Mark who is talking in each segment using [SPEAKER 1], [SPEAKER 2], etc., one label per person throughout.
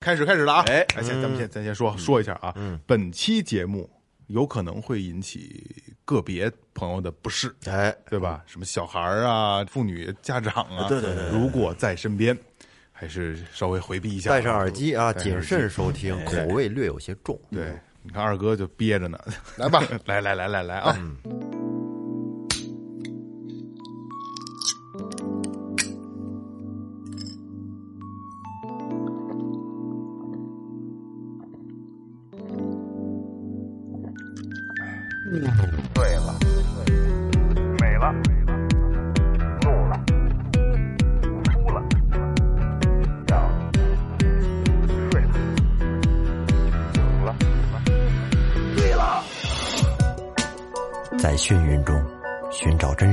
[SPEAKER 1] 开始开始了啊！
[SPEAKER 2] 哎
[SPEAKER 1] 先咱们先咱先说说一下啊，
[SPEAKER 2] 嗯。
[SPEAKER 1] 本期节目有可能会引起个别朋友的不适，
[SPEAKER 2] 哎，
[SPEAKER 1] 对吧？什么小孩儿啊、妇女家长啊，
[SPEAKER 2] 对对对对。
[SPEAKER 1] 如果在身边，还是稍微回避一下，
[SPEAKER 2] 戴上耳机啊，谨慎收听，口味略有些重。
[SPEAKER 1] 对，你看二哥就憋着呢，
[SPEAKER 3] 来吧，
[SPEAKER 1] 来来来来来啊！
[SPEAKER 4] 对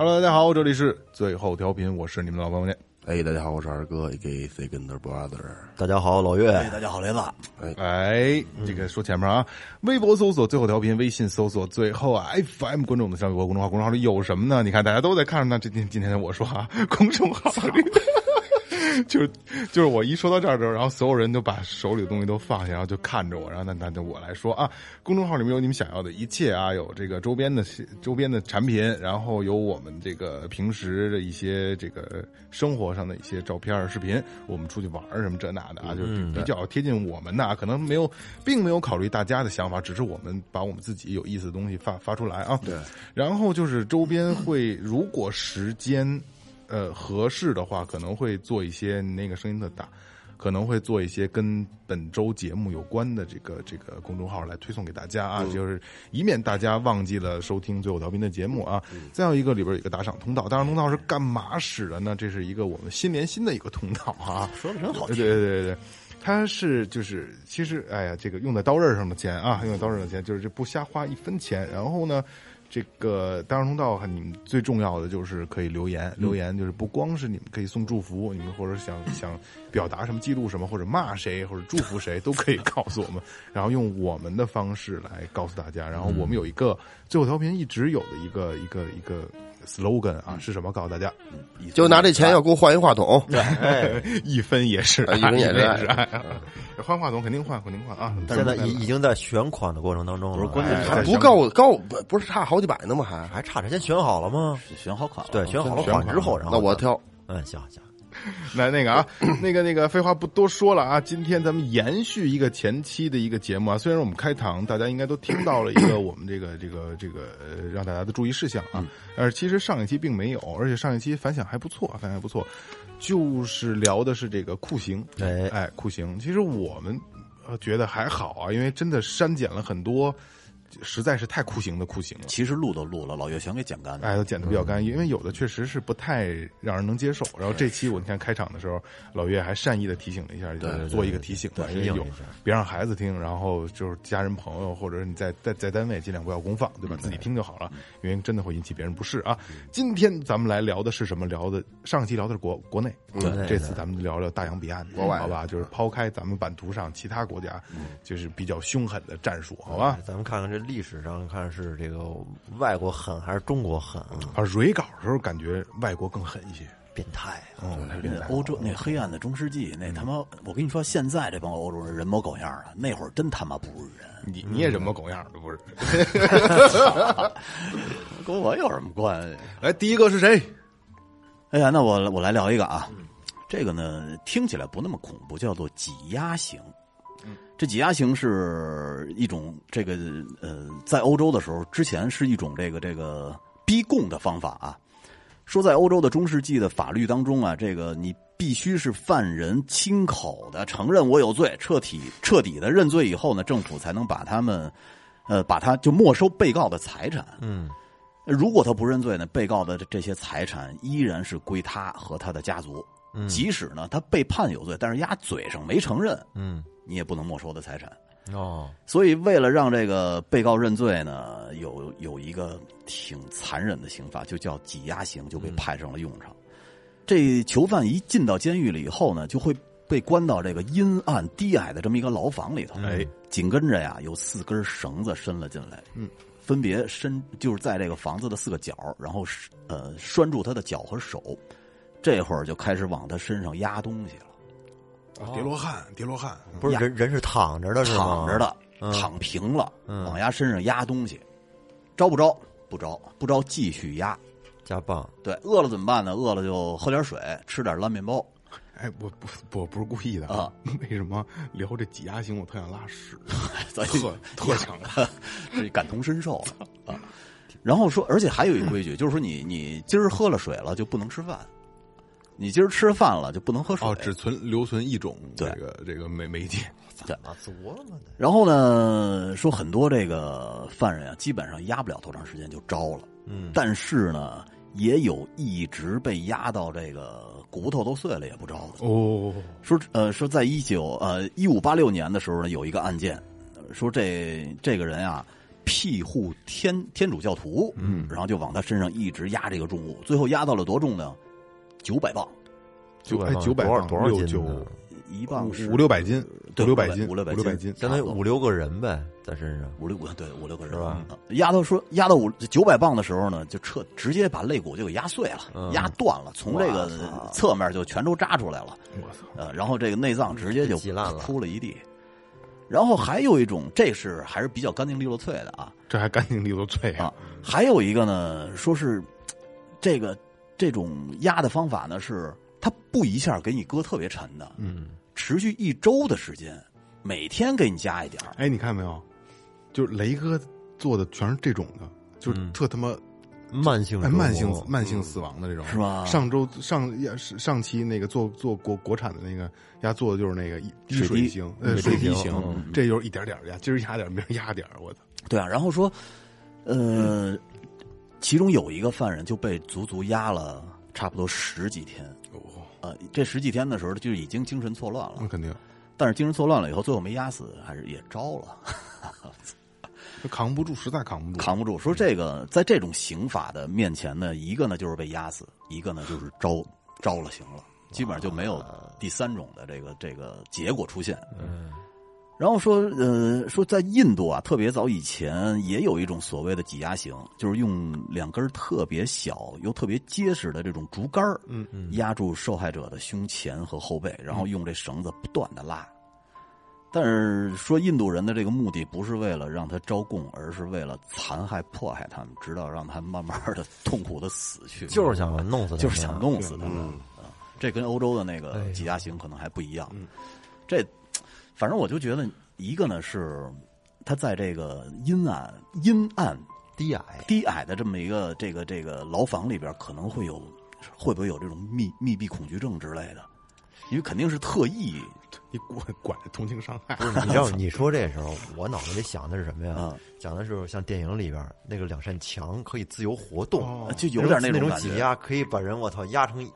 [SPEAKER 1] Hello，大家好，这里是最后调频，我是你们老朋友念。
[SPEAKER 3] 哎，大家好，我是二哥，A.K. Second Brother。
[SPEAKER 2] 大家好，老岳，
[SPEAKER 5] 大家好，雷子，
[SPEAKER 1] 哎，这个说前面啊，微博搜索最后调频，微信搜索最后啊 FM，关注我们的上微博公众号，公众号里有什么呢？你看大家都在看着呢。这今今天我说啊，公众号里。就是就是我一说到这儿的时候，然后所有人都把手里的东西都放下，然后就看着我，然后那那那我来说啊，公众号里面有你们想要的一切啊，有这个周边的周边的产品，然后有我们这个平时的一些这个生活上的一些照片、视频，我们出去玩儿什么这那的啊，就是比较贴近我们的啊，可能没有，并没有考虑大家的想法，只是我们把我们自己有意思的东西发发出来啊。对，然后就是周边会，如果时间。呃，合适的话，可能会做一些那个声音的大，可能会做一些跟本周节目有关的这个这个公众号来推送给大家啊，就是以免大家忘记了收听最后调频的节目啊。再有一个里边有一个打赏通道，打赏通道是干嘛使的呢？这是一个我们心连心的一个通道啊，
[SPEAKER 5] 说的真好
[SPEAKER 1] 对
[SPEAKER 5] 听。
[SPEAKER 1] 对对对。它是就是，其实哎呀，这个用在刀刃上的钱啊，用在刀刃上的钱，就是这不瞎花一分钱。然后呢，这个大众通道，你们最重要的就是可以留言，留言就是不光是你们可以送祝福，你们或者想 想表达什么、记录什么，或者骂谁或者祝福谁，都可以告诉我们，然后用我们的方式来告诉大家。然后我们有一个最后调频一直有的一个一个一个 slogan 啊，是什么？告诉大家，
[SPEAKER 3] 就拿这钱要给我换一话筒，
[SPEAKER 1] 一分也是
[SPEAKER 3] 啊。一分也是。
[SPEAKER 1] 换话筒肯定换，肯定换啊！
[SPEAKER 2] 现在已已经在选款的过程当中了，
[SPEAKER 5] 不是关键
[SPEAKER 3] 还不够高，不不是差好几百呢吗？还？
[SPEAKER 2] 还差着先选好了吗？
[SPEAKER 5] 选好款了，
[SPEAKER 2] 对，选好了款之后，然后
[SPEAKER 3] 那我挑。
[SPEAKER 2] 嗯，行行，
[SPEAKER 1] 来那个啊，那个那个，废话不多说了啊，今天咱们延续一个前期的一个节目啊。虽然我们开堂大家应该都听到了一个我们这个 这个这个呃让大家的注意事项啊，但是其实上一期并没有，而且上一期反响还不错，反响还不错，就是聊的是这个酷刑，
[SPEAKER 2] 哎
[SPEAKER 1] 哎，酷刑。其实我们呃觉得还好啊，因为真的删减了很多，实在是太酷刑的酷刑了。
[SPEAKER 5] 其实录都录了，老岳全给剪干净。
[SPEAKER 1] 哎，都剪的比较干，因为有的确实是不太让人能接受。然后这期我你看开场的时候，老岳还善意的提醒了一下，就是做一个提醒吧，因为有别让孩子听，然后就是家人朋友或者是你在在在单位尽量不要公放，对吧？自己听就好了，因为真的会引起别人不适啊。今天咱们来聊的是什么？聊的上期聊的是国国内，这次咱们聊聊大洋彼岸，
[SPEAKER 3] 国外
[SPEAKER 1] 好吧？就是抛开咱们版图上其他国家，就是比较凶狠的战术，好吧？
[SPEAKER 2] 咱们看看这历史上看是这个外国狠还是中国狠啊？
[SPEAKER 1] 啊，蕊稿的时候感觉外国更狠一些，
[SPEAKER 2] 变态啊！
[SPEAKER 1] 嗯，
[SPEAKER 5] 那欧洲那黑暗的中世纪，那他妈，我跟你说，现在这帮欧洲人人模狗样的，那会儿真他妈不是人，
[SPEAKER 1] 你你也人模狗样的不是？
[SPEAKER 5] 跟我有什么关系？
[SPEAKER 1] 来，第一个是谁？
[SPEAKER 5] 哎呀，那我我来聊一个啊，这个呢听起来不那么恐怖，叫做挤压刑。这挤压刑是一种这个呃，在欧洲的时候，之前是一种这个这个逼供的方法啊。说在欧洲的中世纪的法律当中啊，这个你必须是犯人亲口的承认我有罪，彻底彻底的认罪以后呢，政府才能把他们，呃，把他就没收被告的财产。
[SPEAKER 2] 嗯，
[SPEAKER 5] 如果他不认罪呢，被告的这些财产依然是归他和他的家族。嗯即使呢他被判有罪，但是压嘴上没承认，
[SPEAKER 2] 嗯，
[SPEAKER 5] 你也不能没收的财产。
[SPEAKER 2] 哦，
[SPEAKER 5] 所以为了让这个被告认罪呢，有有一个挺残忍的刑罚，就叫挤压刑，就被派上了用场。这囚犯一进到监狱里以后呢，就会被关到这个阴暗低矮的这么一个牢房里头。
[SPEAKER 1] 哎，
[SPEAKER 5] 紧跟着呀，有四根绳子伸了进来，
[SPEAKER 1] 嗯，
[SPEAKER 5] 分别伸就是在这个房子的四个角，然后呃拴住他的脚和手，这会儿就开始往他身上压东西了，
[SPEAKER 1] 啊叠罗汉，叠罗汉，
[SPEAKER 2] 不是人人是躺着的是吗？
[SPEAKER 5] 躺着的，
[SPEAKER 2] 嗯
[SPEAKER 5] 躺平了，
[SPEAKER 2] 嗯
[SPEAKER 5] 往压身上压东西，招不招？不招，不招继续压。
[SPEAKER 2] 加棒，
[SPEAKER 5] 对，饿了怎么办呢？饿了就喝点水，吃点烂面包。
[SPEAKER 1] 哎，我不我不是故意的
[SPEAKER 5] 啊，
[SPEAKER 1] 为什么聊这挤压型我特想拉屎，
[SPEAKER 5] 咱
[SPEAKER 1] 特特想拉，
[SPEAKER 5] 这感同身受啊。然后说，而且还有一规矩，就是说你你今儿喝了水了就不能吃饭，你今儿吃饭了就不能喝水。
[SPEAKER 1] 哦，只存留存一种这个这个媒媒介，
[SPEAKER 2] 啊，琢磨的，
[SPEAKER 5] 然后呢，说很多这个犯人啊，基本上压不了多长时间就招了。
[SPEAKER 2] 嗯，
[SPEAKER 5] 但是呢，也有一直被压到这个骨头都碎了也不招的。
[SPEAKER 1] 哦，
[SPEAKER 5] 说呃说在一九呃一五八六年的时候呢，有一个案件，呃说这这个人啊庇护天天主教徒，嗯，然后就往他身上一直压这个重物，最后压到了多重呢？九百磅，
[SPEAKER 1] 九哎
[SPEAKER 2] 磅
[SPEAKER 1] 九百磅
[SPEAKER 2] 多少多少斤呢？
[SPEAKER 5] 一磅是
[SPEAKER 1] 五六百斤，五六百斤，
[SPEAKER 5] 五六百
[SPEAKER 1] 五六百斤，
[SPEAKER 2] 相当于五六个人呗，在身上。
[SPEAKER 5] 五六个对五六个人
[SPEAKER 2] 是吧
[SPEAKER 5] 嗯压到说压到五九百磅的时候呢，就彻直接把肋骨就给压碎了，
[SPEAKER 2] 嗯
[SPEAKER 5] 压断了，从这个侧面就全都扎出来了。
[SPEAKER 1] 我操，
[SPEAKER 5] 呃，然后这个内脏直接就
[SPEAKER 2] 挤烂了
[SPEAKER 5] 铺了一地。然后还有一种，这是还是比较干净利落脆的啊
[SPEAKER 1] 这还干净利落脆
[SPEAKER 5] 啊！还有一个呢，说是这个这种压的方法呢，是它不一下给你搁特别沉的，
[SPEAKER 2] 嗯，
[SPEAKER 5] 持续一周的时间，每天给你加一点儿。
[SPEAKER 1] 哎，你看没有？就是雷哥做的全是这种的，就是
[SPEAKER 2] 嗯
[SPEAKER 1] 特他妈
[SPEAKER 2] 慢性
[SPEAKER 1] 哎慢性慢性死亡的这种，
[SPEAKER 5] 是吧？
[SPEAKER 1] 上周上呀是上期那个做做国国产的那个压做的就是那个一滴
[SPEAKER 5] 水
[SPEAKER 1] 型，呃，
[SPEAKER 2] 水滴
[SPEAKER 1] 水滴型
[SPEAKER 2] 嗯，
[SPEAKER 1] 这就是一点点压，今儿压点，明儿压点，我操！
[SPEAKER 5] 对啊，然后说，呃，其中有一个犯人就被足足压了差不多十几天。
[SPEAKER 1] 哦，
[SPEAKER 5] 呃，这十几天的时候就已经精神错乱了，
[SPEAKER 1] 那肯定，
[SPEAKER 5] 但是精神错乱了以后，最后没压死，还是也招了，
[SPEAKER 1] 他扛不住，实在扛不住，
[SPEAKER 5] 扛不住。说这个在这种刑法的面前呢，一个呢就是被压死，一个呢就是招招了刑了，基本上就没有第三种的这个这个结果出现。
[SPEAKER 2] 嗯，
[SPEAKER 5] 然后说，呃，说在印度啊，特别早以前也有一种所谓的挤压刑，就是用两根特别小又特别结实的这种竹竿儿
[SPEAKER 1] 嗯
[SPEAKER 2] 嗯
[SPEAKER 5] 压住受害者的胸前和后背，然后用这绳子不断的拉。但是说印度人的这个目的不是为了让他招供，而是为了残害迫害他们，直到让他们慢慢的痛苦的死去。
[SPEAKER 2] 就是想弄死他，
[SPEAKER 5] 就是想弄死他们。
[SPEAKER 3] 嗯
[SPEAKER 5] 啊，这跟欧洲的那
[SPEAKER 2] 哎
[SPEAKER 5] 个挤压刑可能还不一样。这反正我就觉得，一个呢是他在这个阴暗、阴暗、
[SPEAKER 2] 低矮，
[SPEAKER 5] 低矮的这么一个这个这个牢房里边，可能会有会不会有这种密密闭恐惧症之类的？因为肯定是特意
[SPEAKER 1] 你管管着同情伤害，
[SPEAKER 2] 你知道你说这时候，我脑子里想的是什么呀？
[SPEAKER 5] 啊
[SPEAKER 2] 讲的是像电影里边那个两扇墙可以自由活动，
[SPEAKER 1] 哦
[SPEAKER 5] 就有点那
[SPEAKER 2] 那
[SPEAKER 5] 种。
[SPEAKER 2] 挤压，可以把人我操压成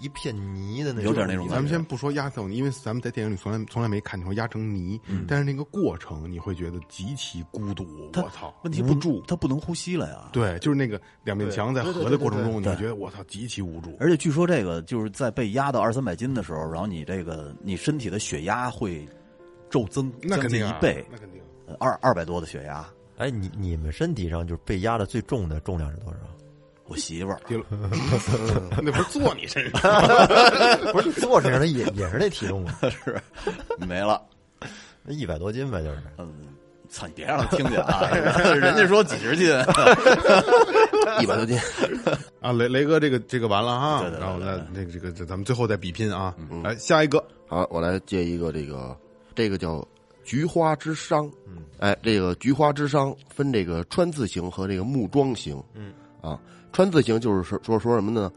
[SPEAKER 2] 一片泥的那种，
[SPEAKER 5] 有点那种感觉
[SPEAKER 1] 咱们先不说压成泥，因为咱们在电影里从来从来没看见过压成泥，但是那个过程你会觉得极其孤独。
[SPEAKER 5] 他
[SPEAKER 1] 我操，
[SPEAKER 5] 问题不
[SPEAKER 1] 无助。
[SPEAKER 5] 他不能呼吸了呀。
[SPEAKER 1] 对，就是那个两面墙在合的过程中，你觉得我操极其无助。
[SPEAKER 5] 而且据说这个就是在被压到二三百斤的时候，然后你这个你身体的血压会骤增，将
[SPEAKER 1] 那肯定
[SPEAKER 5] 一倍，
[SPEAKER 1] 那肯定。
[SPEAKER 5] 呃二二百多的血压。
[SPEAKER 2] 哎，你你们身体上就是被压的最重的重量是多少？
[SPEAKER 5] 我媳妇儿，
[SPEAKER 1] 那不是坐你身上？
[SPEAKER 2] 不是坐身上的也也是那体重啊，
[SPEAKER 5] 是没了，
[SPEAKER 2] 那一百多斤呗，就是。
[SPEAKER 5] 嗯，操，你别让他听见啊！人家说几十斤，
[SPEAKER 3] 一百多斤，
[SPEAKER 1] 啊，雷雷哥，这个这个完了哈，
[SPEAKER 5] 对对对
[SPEAKER 1] 然后那
[SPEAKER 5] 对
[SPEAKER 1] 这个这个这咱们最后再比拼啊，来下一个，
[SPEAKER 3] 好，我来接一个这个，这个叫菊花之殇。嗯，哎，这个菊花之殇分这个川字形和这个木桩形。嗯，啊，川字形就是说说说什么呢？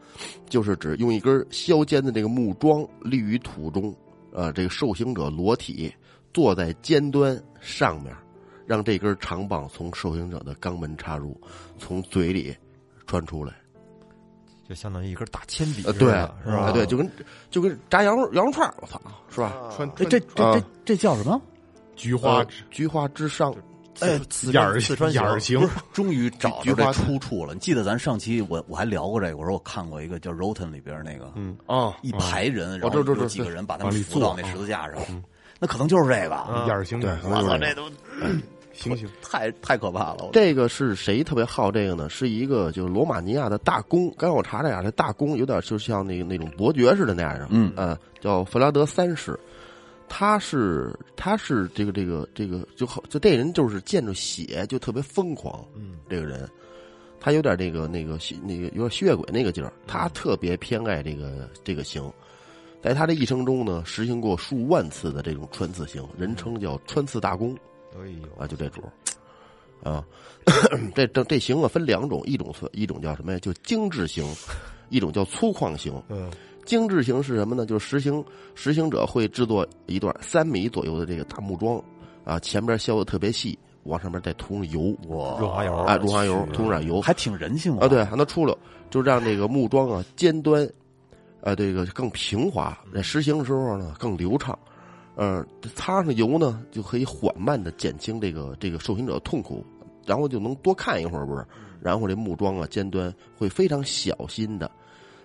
[SPEAKER 3] 就是指用一根削尖的这个木桩立于土中，呃，这个受刑者裸体坐在尖端上面，让这根长棒从受刑者的肛门插入，从嘴里穿出来。
[SPEAKER 2] 就相当于一根大铅笔
[SPEAKER 3] 呃，对
[SPEAKER 2] 是吧？
[SPEAKER 3] 哎对，就跟就跟炸羊肉羊肉串我操，是吧？
[SPEAKER 1] 穿
[SPEAKER 5] 哎，这这这
[SPEAKER 3] 啊
[SPEAKER 5] 这叫什么？
[SPEAKER 1] 菊花
[SPEAKER 3] 呃菊花之上，
[SPEAKER 5] 哎，
[SPEAKER 2] 四
[SPEAKER 1] 眼儿
[SPEAKER 2] 四川
[SPEAKER 1] 眼儿
[SPEAKER 2] 行
[SPEAKER 1] 形，
[SPEAKER 5] 终于找着这出处了。你记得咱上期我我还聊过这个，我说我看过一个叫《Rotten》里边那个，
[SPEAKER 1] 嗯
[SPEAKER 3] 啊，
[SPEAKER 5] 一排人，然后
[SPEAKER 3] 这这这
[SPEAKER 5] 有几个人把他们扶到那十字架上，那可能就是这个。
[SPEAKER 1] 眼儿 形，
[SPEAKER 3] 对
[SPEAKER 5] 我操，这都
[SPEAKER 1] 行行，
[SPEAKER 5] 太太可怕了。
[SPEAKER 3] 这个是谁特别好这个呢？是一个就是罗马尼亚的大公。刚才我查了一下，这大公有点就像那个那种伯爵似的那样的，
[SPEAKER 5] 嗯
[SPEAKER 3] 呃，叫弗拉德三世。他是他是这个这个这个就好，就这人就是见着血就特别疯狂。
[SPEAKER 2] 嗯，
[SPEAKER 3] 这个人，他有点那个那个那个有点吸血鬼那个劲儿，他特别偏爱这个这个刑，在他的一生中呢，实行过数万次的这种穿刺刑，人称叫穿刺大公。
[SPEAKER 2] 哎呦，
[SPEAKER 3] 啊，就这主儿啊，这这这刑啊分两种，一种是一种叫什么呀？就精致刑，一种叫粗犷刑。
[SPEAKER 2] 嗯，
[SPEAKER 3] 精致型是什么呢？就是实行实行者会制作一段三米左右的这个大木桩啊，前边削的特别细，往上面再涂上油，
[SPEAKER 5] 哇，
[SPEAKER 2] 润滑油，
[SPEAKER 3] 啊，润滑油，涂上点油
[SPEAKER 5] 还挺人性
[SPEAKER 3] 啊，对，还能出溜，就让这个木桩啊尖端，啊，这个更平滑，在实行的时候呢更流畅。呃，擦上油呢，就可以缓慢的减轻这个这个受刑者的痛苦，然后就能多看一会儿，不是？然后这木桩啊尖端会非常小心的，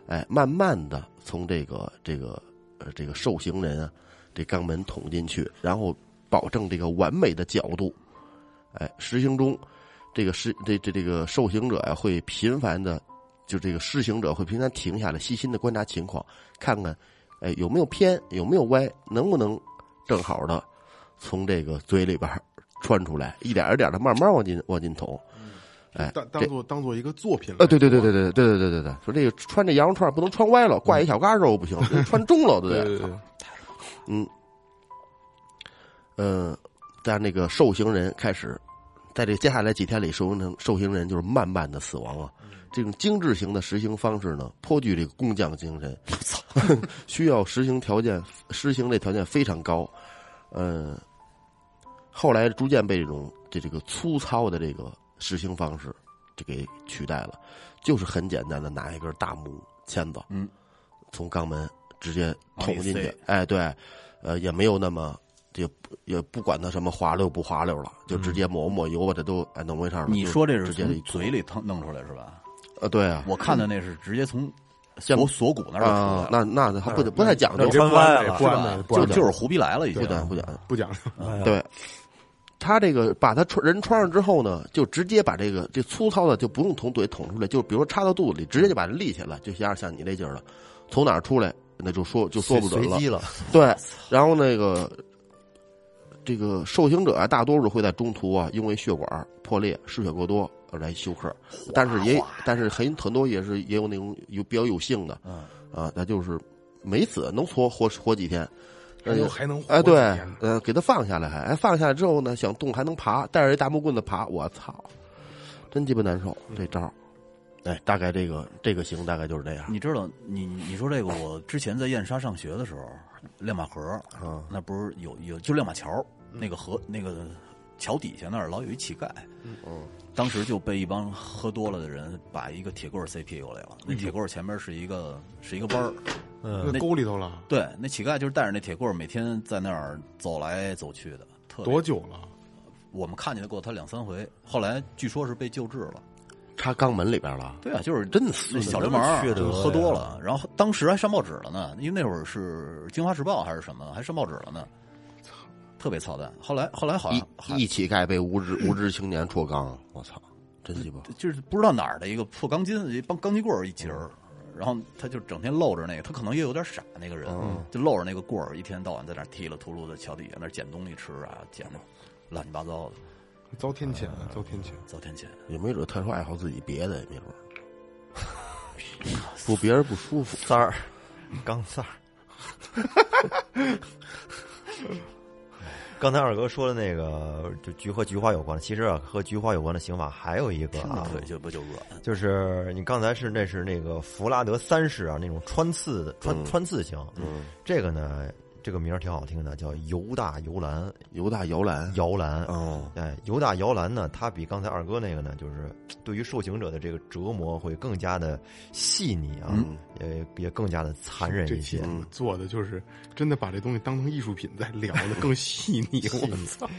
[SPEAKER 3] 哎，慢慢的从这个这个呃这个受刑人啊这肛门捅进去，然后保证这个完美的角度。哎，实行中，这个施这这这个受刑者呀、会频繁的，就这个施行者会频繁停下来，细心的观察情况，看看，哎有没有偏，有没有歪，能不能正好的从这个嘴里边穿出来，一点一点的慢慢往进往进捅。哎，
[SPEAKER 1] 当当做当做一个作品了
[SPEAKER 3] 呃，对对对对对对对对对对，说这个穿这羊肉串不能穿歪了，挂一小嘎肉不行，穿中了，对嗯，呃，在那个受刑人开始，在这接下来几天里，受刑人受刑人就是慢慢的死亡啊。这种精致型的实行方式呢，颇具这个工匠精神，需要实行条件，实行这条件非常高。呃，后来逐渐被这种这这个粗糙的这个实行方式就给取代了，就是很简单的拿一根大木签子，
[SPEAKER 5] 嗯，
[SPEAKER 3] 从肛门直接捅进去
[SPEAKER 5] 塞，
[SPEAKER 3] 哎，对，呃，也没有那么。也不也不管它什么滑溜不滑溜了，就直接抹抹油把这都哎弄没事
[SPEAKER 5] 你说这是
[SPEAKER 3] 直接
[SPEAKER 5] 嘴里腾弄出来是吧？
[SPEAKER 3] 呃，对啊，
[SPEAKER 5] 我看的那是直接从
[SPEAKER 3] 像
[SPEAKER 5] 锁锁骨那儿出来
[SPEAKER 3] 啊，，那那还不不太讲究
[SPEAKER 2] 那，穿歪了
[SPEAKER 5] 就就是胡逼来了已经
[SPEAKER 3] 不。讲不讲。
[SPEAKER 1] 不讲，
[SPEAKER 3] 对，他这个把他穿人穿上之后呢，就直接把这个这粗糙的就不用从嘴捅出来，就比如说插到肚子里，直接就把它立起来，就像像你这劲儿了，从哪儿出来那就说就说不准了。
[SPEAKER 2] 随机了，
[SPEAKER 3] 对，然后那个这个受刑者啊，大多数会在中途啊，因为血管破裂、失血过多而来休克，但是也但是很很多也是也有那种有比较有幸的，
[SPEAKER 5] 嗯。
[SPEAKER 3] 啊，那就是没死，能活活活几天。
[SPEAKER 1] 还能还能
[SPEAKER 3] 哎，对呃，给他放下来还，哎，放下来之后呢，想动还能爬，带着一大木棍子爬，我操，真鸡巴难受这招儿。哎，大概这个这个刑大概就是这样。
[SPEAKER 5] 你知道，你你说这个，我之前在燕莎上学的时候，亮马河
[SPEAKER 3] 嗯，
[SPEAKER 5] 那不是有有就亮马桥那个河那个桥底下那儿老有一乞丐，
[SPEAKER 3] 嗯，
[SPEAKER 5] 当时就被一帮喝多了的人把一个铁棍儿塞屁股里了，那铁棍儿前面是一个是一个弯儿，
[SPEAKER 2] 嗯，
[SPEAKER 1] 那沟里头了
[SPEAKER 5] 对，那乞丐就是带着那铁棍每天在那儿走来走去的，特
[SPEAKER 1] 多久了？
[SPEAKER 5] 我们看见过他两三回，后来据说是被救治了。
[SPEAKER 3] 插肛门里边了。
[SPEAKER 5] 对啊，就是
[SPEAKER 3] 真
[SPEAKER 5] 的
[SPEAKER 3] 是
[SPEAKER 5] 小流氓儿
[SPEAKER 2] 缺德
[SPEAKER 5] 喝多了，然后当时还上报纸了呢，因为那会儿是《京华时报》还是什么，还上报纸了呢，特别操蛋。后来后来好像
[SPEAKER 3] 一一乞丐被无知无知青年戳肛，我操，真鸡巴！
[SPEAKER 5] 就是不知道哪儿的一个破钢筋，一帮钢筋棍儿一截儿，然后他就整天露着那个，他可能也有点傻，那个人、就露着那个棍儿，一天到晚在那儿踢了秃噜的桥底下那捡东西吃啊，捡的乱七八糟的，
[SPEAKER 1] 遭天谴，遭天谴。
[SPEAKER 5] 遭天谴。
[SPEAKER 3] 也没准特殊爱好自己别的，也没准 不别人不舒服。
[SPEAKER 2] 三儿，钢三儿。刚才二哥说的那个，就菊和菊花有关的，其实啊，和菊花有关的刑法还有一个啊，
[SPEAKER 5] 对就不就恶，
[SPEAKER 2] 就是你刚才是那是那个弗拉德三世啊，那种穿刺的穿穿刺刑，
[SPEAKER 3] 嗯，
[SPEAKER 2] 这个呢，这个名儿挺好听的，叫犹大摇篮。
[SPEAKER 3] 犹大摇篮，
[SPEAKER 2] 摇篮，
[SPEAKER 3] 哦，
[SPEAKER 2] 哎，犹大摇篮呢，它比刚才二哥那个呢，就是对于受刑者的这个折磨会更加的细腻啊，也也更加的残忍一些
[SPEAKER 1] 期。做的就是真的把这东西当成艺术品在聊的更细腻，我操！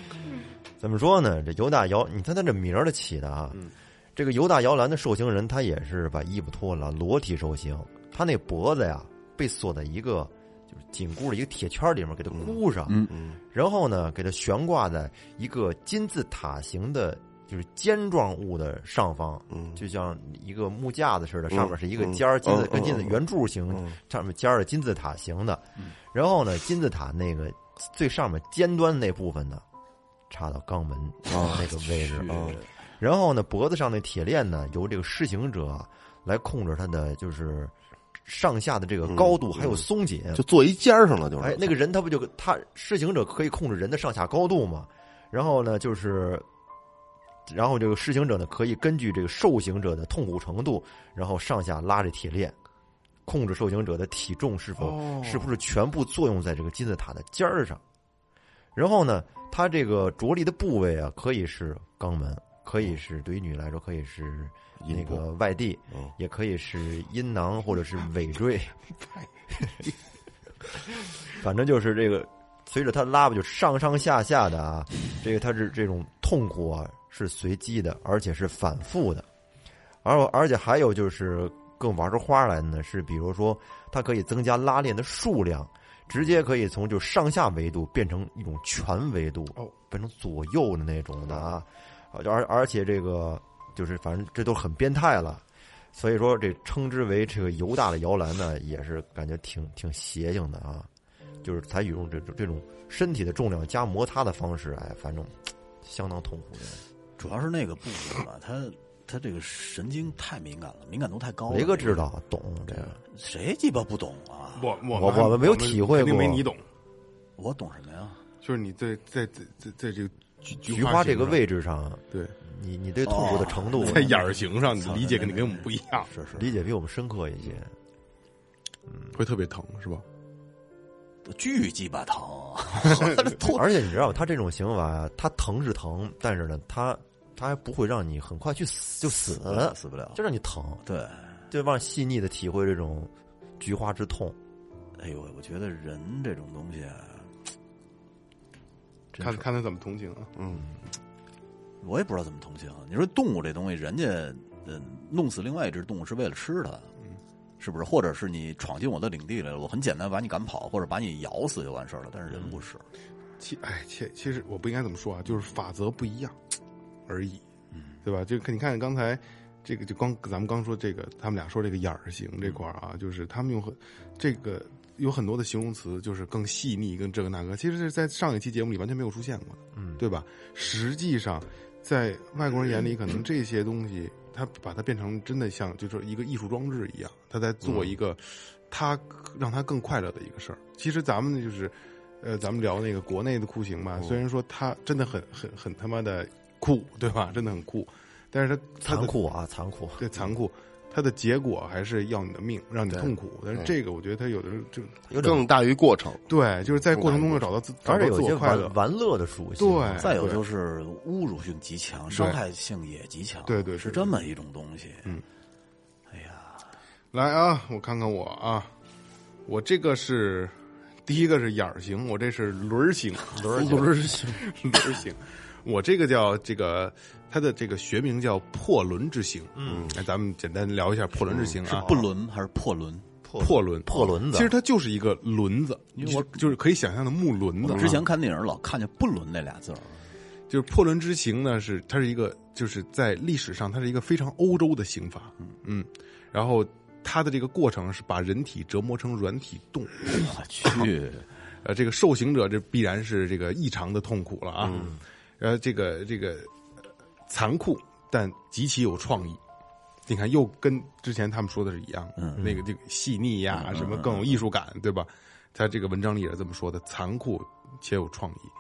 [SPEAKER 2] 怎么说呢？这犹大摇，你看他这名儿的起的啊，这个犹大摇篮的受刑人，他也是把衣服脱了，裸体受刑。他那脖子呀，被锁在一个就是紧箍的一个铁圈里面，给它箍上，
[SPEAKER 5] 嗯。
[SPEAKER 3] 嗯。
[SPEAKER 2] 然后呢，给它悬挂在一个金字塔形的，就是尖状物的上方，
[SPEAKER 3] 嗯。
[SPEAKER 2] 就像一个木架子似的，
[SPEAKER 3] 嗯
[SPEAKER 2] 上面是一个
[SPEAKER 3] 嗯。
[SPEAKER 2] 尖儿，金字
[SPEAKER 3] 嗯
[SPEAKER 2] 跟金字
[SPEAKER 3] 嗯。
[SPEAKER 2] 圆柱形
[SPEAKER 3] 嗯，
[SPEAKER 2] 上面尖儿的金字塔形的。然后呢，金字塔那个最上面尖端那部分呢，插到肛门
[SPEAKER 3] 啊
[SPEAKER 2] 那个位置。
[SPEAKER 3] 啊
[SPEAKER 2] 然后呢，脖子上那铁链呢，由这个施行者来控制他的就是上下的这个高度，还有松紧。
[SPEAKER 3] 就坐一尖儿上了，就是
[SPEAKER 2] 哎，那个人他不就他施行者可以控制人的上下高度嘛？然后呢，就是，然后这个施行者呢可以根据这个受刑者的痛苦程度，然后上下拉着铁链，控制受刑者的体重是否、
[SPEAKER 1] 哦
[SPEAKER 2] 是不是全部作用在这个金字塔的尖儿上。然后呢，他这个着力的部位啊，可以是肛门，可以是对于女来说可以是那个外地，
[SPEAKER 3] 嗯。
[SPEAKER 2] 也可以是阴囊或者是尾椎。反正就是这个，随着他拉吧，就上上下下的啊，这个他是这种痛苦啊，是随机的，而且是反复的，而而且还有就是更玩出花来的呢，是比如说它可以增加拉链的数量，直接可以从就上下维度变成一种全维度，
[SPEAKER 1] 哦，
[SPEAKER 2] 变成左右的那种的啊，而而且这个就是反正这都很变态了。所以说，这称之为这个犹大的摇篮呢，也是感觉挺挺邪性的啊，就是采取用这种这种身体的重量加摩擦的方式，哎，反正相当痛苦的。
[SPEAKER 5] 主要是那个部位吧，他他这个神经太敏感了，敏感度太高了。
[SPEAKER 2] 雷哥知道懂这个，
[SPEAKER 5] 谁鸡巴不懂啊？
[SPEAKER 1] 我我
[SPEAKER 2] 我我们没有体会
[SPEAKER 1] 肯定没
[SPEAKER 2] 过
[SPEAKER 1] 你懂。
[SPEAKER 5] 我懂什么呀？
[SPEAKER 1] 就是你在在在在在这个菊
[SPEAKER 2] 菊花这个位置上，
[SPEAKER 1] 对，
[SPEAKER 2] 你你对痛苦的程度，
[SPEAKER 1] 在眼儿形上，你的理解肯定跟我们不一样，
[SPEAKER 5] 是是，
[SPEAKER 2] 理解比我们深刻一些。
[SPEAKER 1] 会特别疼，是吧？
[SPEAKER 5] 巨鸡巴疼
[SPEAKER 2] 而且你知道，他这种刑罚，他疼是疼，但是呢，他他还不会让你很快去死就死，
[SPEAKER 5] 死不了。
[SPEAKER 2] 就让你疼，
[SPEAKER 5] 对，
[SPEAKER 2] 就往细腻的体会这种菊花之痛。
[SPEAKER 5] 哎呦，我觉得人这种东西
[SPEAKER 1] 看看他怎么同情啊？
[SPEAKER 3] 嗯，
[SPEAKER 5] 我也不知道怎么同情。你说动物这东西，人家嗯弄死另外一只动物是为了吃它，是不是？或者是你闯进我的领地来了，我很简单把你赶跑，或者把你咬死就完事儿了。但是人不是，
[SPEAKER 1] 其哎，其其实我不应该怎么说啊，就是法则不一样而已，对吧？就你看刚才这个，就刚咱们刚说这个，他们俩说这个眼儿型这块儿啊，就是他们用很这个有很多的形容词，就是更细腻，跟这个那个，其实是在上一期节目里完全没有出现过的，
[SPEAKER 2] 嗯，
[SPEAKER 1] 对吧？实际上，在外国人眼里，可能这些东西，他把它变成真的像就是一个艺术装置一样，他在做一个他让他更快乐的一个事儿。其实咱们就是，呃，咱们聊那个国内的酷刑吧，虽然说他真的很很很他妈的酷，对吧？真的很酷，但是他
[SPEAKER 2] 残酷啊，残酷。
[SPEAKER 1] 对残酷，它的结果还是要你的命，让你痛苦。但是这个我觉得它有的时候就
[SPEAKER 2] 有点
[SPEAKER 3] 更大于过程。
[SPEAKER 1] 对，就是在过程中要找到自找到
[SPEAKER 2] 而且有些
[SPEAKER 1] 自我快乐
[SPEAKER 2] 玩。玩乐的属性。
[SPEAKER 1] 对
[SPEAKER 5] 再有就是侮辱性极强，伤害性也极强，
[SPEAKER 1] 对对对
[SPEAKER 5] 是这么一种东西。
[SPEAKER 1] 嗯，
[SPEAKER 5] 哎呀，
[SPEAKER 1] 来啊，我看看我啊，我这个是第一个是眼儿型，我这是轮儿型，轮儿轮儿型，轮儿型。我这个叫这个，它的这个学名叫破轮之刑。嗯，那咱们简单聊一下破轮之刑啊。
[SPEAKER 5] 是不轮还是破轮？
[SPEAKER 1] 破轮，
[SPEAKER 2] 破轮。子。
[SPEAKER 1] 其实它就是一个轮子，
[SPEAKER 5] 因为我
[SPEAKER 1] 就是可以想象的木轮子啊。
[SPEAKER 5] 之前看电影老看见“不轮”那俩字儿，
[SPEAKER 1] 就是破轮之刑呢，是它是一个，就是在历史上它是一个非常欧洲的刑法，嗯，然后它的这个过程是把人体折磨成软体动物，
[SPEAKER 5] 我去，
[SPEAKER 1] 呃，这个受刑者这必然是这个异常的痛苦了啊，呃，这个这个呃残酷但极其有创意。你看，又跟之前他们说的是一样嗯，那个这个细腻呀，什么更有艺术感，对吧？他这个文章里也是这么说的，残酷且有创意。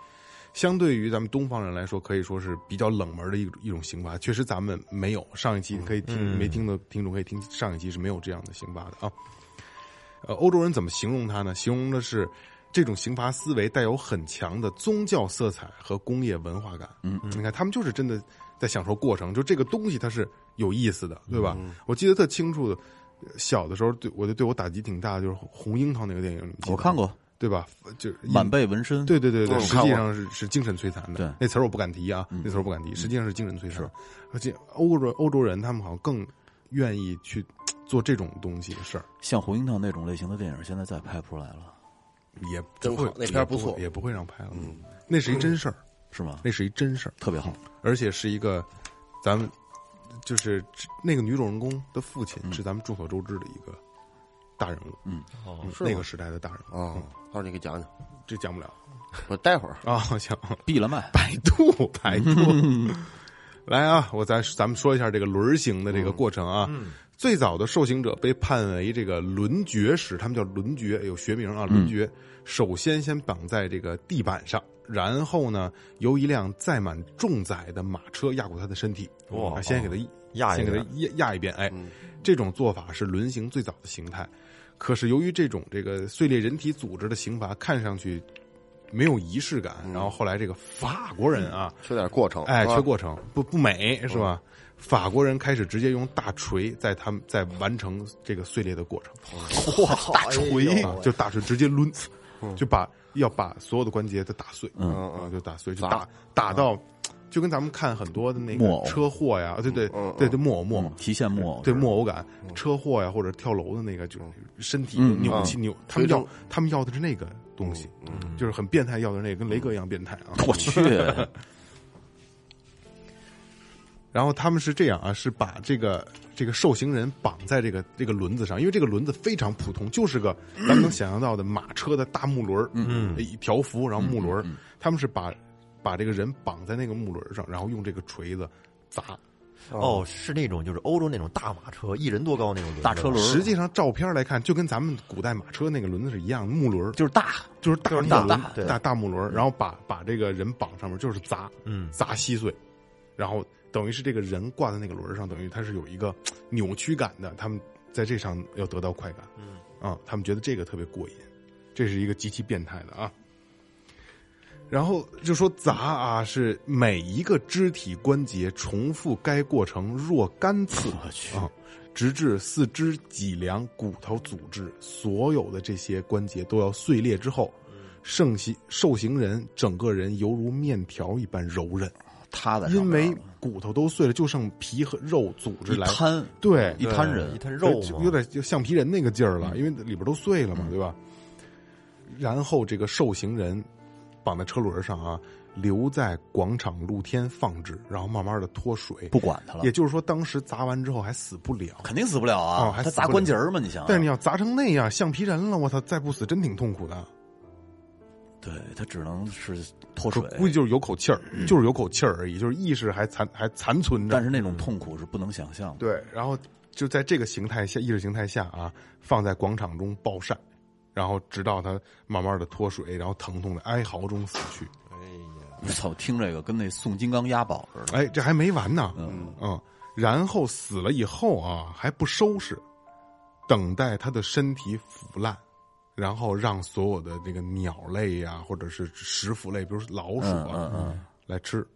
[SPEAKER 1] 相对于咱们东方人来说，可以说是比较冷门的一一种刑罚。确实，咱们没有上一期可以听、没听的听众可以听上一期是没有这样的刑罚的啊。呃，欧洲人怎么形容它呢？形容的是这种刑罚思维带有很强的宗教色彩和工业文化感。嗯，你看他们就是真的在享受过程，就这个东西它是有意思的，对吧？我记得特清楚的，小的时候对我就对我打击挺大，就是《红樱桃》那个电影，
[SPEAKER 5] 我看过。
[SPEAKER 1] 对吧？就是
[SPEAKER 5] 满背纹身，
[SPEAKER 1] 对对对对，
[SPEAKER 3] 嗯
[SPEAKER 1] 实际上是是精神摧残的。
[SPEAKER 5] 对。
[SPEAKER 1] 那词儿我不敢提啊，那词儿我不敢提，实际上是精神摧残。而且欧洲欧洲人他们好像更愿意去做这种东西的事儿，
[SPEAKER 5] 像《红樱桃》那种类型的电影，现在再拍不出来了，
[SPEAKER 1] 也不会
[SPEAKER 3] 真好那片儿不错
[SPEAKER 1] 也不会让拍了。嗯，那是一真事儿，
[SPEAKER 5] 是吗？
[SPEAKER 1] 那是一真事儿，
[SPEAKER 5] 特别好，
[SPEAKER 1] 而且是一个咱们就是那个女主人公的父亲是咱们众所周知的一个大人物，
[SPEAKER 5] 嗯，
[SPEAKER 1] 那个时代的大人物
[SPEAKER 3] 啊
[SPEAKER 1] 嗯，
[SPEAKER 3] 到时候你给讲讲，
[SPEAKER 1] 这讲不了
[SPEAKER 3] 我待会儿
[SPEAKER 1] 啊，行。
[SPEAKER 5] 闭了麦，
[SPEAKER 1] 百度，百度。来啊，我咱咱们说一下这个轮儿型的这个过程啊。最早的受刑者被判为这个轮决时，他们叫轮决，有学名啊。轮决、首先先绑在这个地板上，然后呢，由一辆载满重载的马车压过他的身体，
[SPEAKER 2] 哇
[SPEAKER 1] 啊先给他压先给他
[SPEAKER 2] 压
[SPEAKER 1] 压压一遍，哎，这种做法是轮刑最早的形态。可是由于这种这个碎裂人体组织的刑罚看上去没有仪式感，然后后来这个法国人啊，
[SPEAKER 3] 缺点过程，
[SPEAKER 1] 哎，缺过程不不美是吧？法国人开始直接用大锤在他们在完成这个碎裂的过程，
[SPEAKER 5] 哇，大锤，
[SPEAKER 1] 啊，就大锤直接抡，就把要把所有的关节都打碎，
[SPEAKER 5] 嗯
[SPEAKER 1] 啊，就打碎，就打打到，就跟咱们看很多的那个车祸呀，对对
[SPEAKER 3] 嗯
[SPEAKER 1] 对对木偶木偶。
[SPEAKER 5] 嗯，提线木偶，
[SPEAKER 1] 对木偶感，车祸呀或者跳楼的那个，就是身体
[SPEAKER 5] 嗯
[SPEAKER 1] 扭起扭，他们要他们要的是那个东西，就是很变态，要的是那个跟雷哥一样变态啊。
[SPEAKER 5] 我去，
[SPEAKER 1] 然后他们是这样啊，是把这个这个受刑人绑在这个这个轮子上，因为这个轮子非常普通，就是个咱们能想象到的马车的大木轮嗯，一条幅，然后木轮儿他们是把把这个人绑在那个木轮上，然后用这个锤子砸。
[SPEAKER 2] 哦，是那种就是欧洲那种大马车，一人多高那种轮
[SPEAKER 5] 大车轮
[SPEAKER 1] 实际上照片来看，就跟咱们古代马车那个轮子是一样，木轮
[SPEAKER 5] 就是大，
[SPEAKER 1] 就是大
[SPEAKER 2] 就是大
[SPEAKER 1] 木轮
[SPEAKER 2] 对
[SPEAKER 1] 大大木轮，然后把把这个人绑上面，就是砸，
[SPEAKER 2] 嗯。
[SPEAKER 1] 砸稀碎，然后等于是这个人挂在那个轮儿上，等于他是有一个 扭曲感的，他们在这上要得到快感，嗯。啊，他们觉得这个特别过瘾，这是一个极其变态的啊。然后就说砸啊，是每一个肢体关节重复该过程若干次
[SPEAKER 5] 我去。
[SPEAKER 1] 啊，直至四肢、脊梁、骨头组织所有的这些关节都要碎裂之后，受刑受刑人整个人犹如面条一般柔韧，
[SPEAKER 5] 塌在上
[SPEAKER 1] 因为骨头都碎了，就剩皮和肉组织来。
[SPEAKER 5] 一摊，
[SPEAKER 1] 对，
[SPEAKER 5] 一摊人
[SPEAKER 2] 一，摊肉
[SPEAKER 1] 有点就橡皮人那个劲儿了，因为里边都碎了嘛，对吧？然后这个受刑人绑在车轮上啊，留在广场露天放置，然后慢慢的脱水。
[SPEAKER 5] 不管他了
[SPEAKER 1] 也，就是说，当时砸完之后还死不了。
[SPEAKER 5] 肯定死不了
[SPEAKER 1] 哦
[SPEAKER 5] 啊，他砸
[SPEAKER 1] 还死不了
[SPEAKER 5] 关节儿嘛，你想想，
[SPEAKER 1] 但是你要砸成那样，橡皮人了，我操，再不死真挺痛苦的。
[SPEAKER 5] 对他只能是脱水，
[SPEAKER 1] 估计就是有口气儿，就是有口气儿而已，就是意识还残还残存着。
[SPEAKER 5] 但是那种痛苦是不能想象的。
[SPEAKER 1] 对，然后就在这个形态下，意识形态下啊，放在广场中暴晒，然后直到他慢慢的脱水，然后疼痛的哀嚎中死去。
[SPEAKER 5] 哎呀我操，听这个跟那宋金刚押宝似的。
[SPEAKER 1] 哎，这还没完呢，
[SPEAKER 5] 嗯
[SPEAKER 1] 嗯，然后死了以后啊，还不收拾，等待他的身体腐烂，然后让所有的这个鸟类呀、或者是食腐类，比如说老鼠啊，
[SPEAKER 5] 嗯嗯嗯
[SPEAKER 1] 来吃。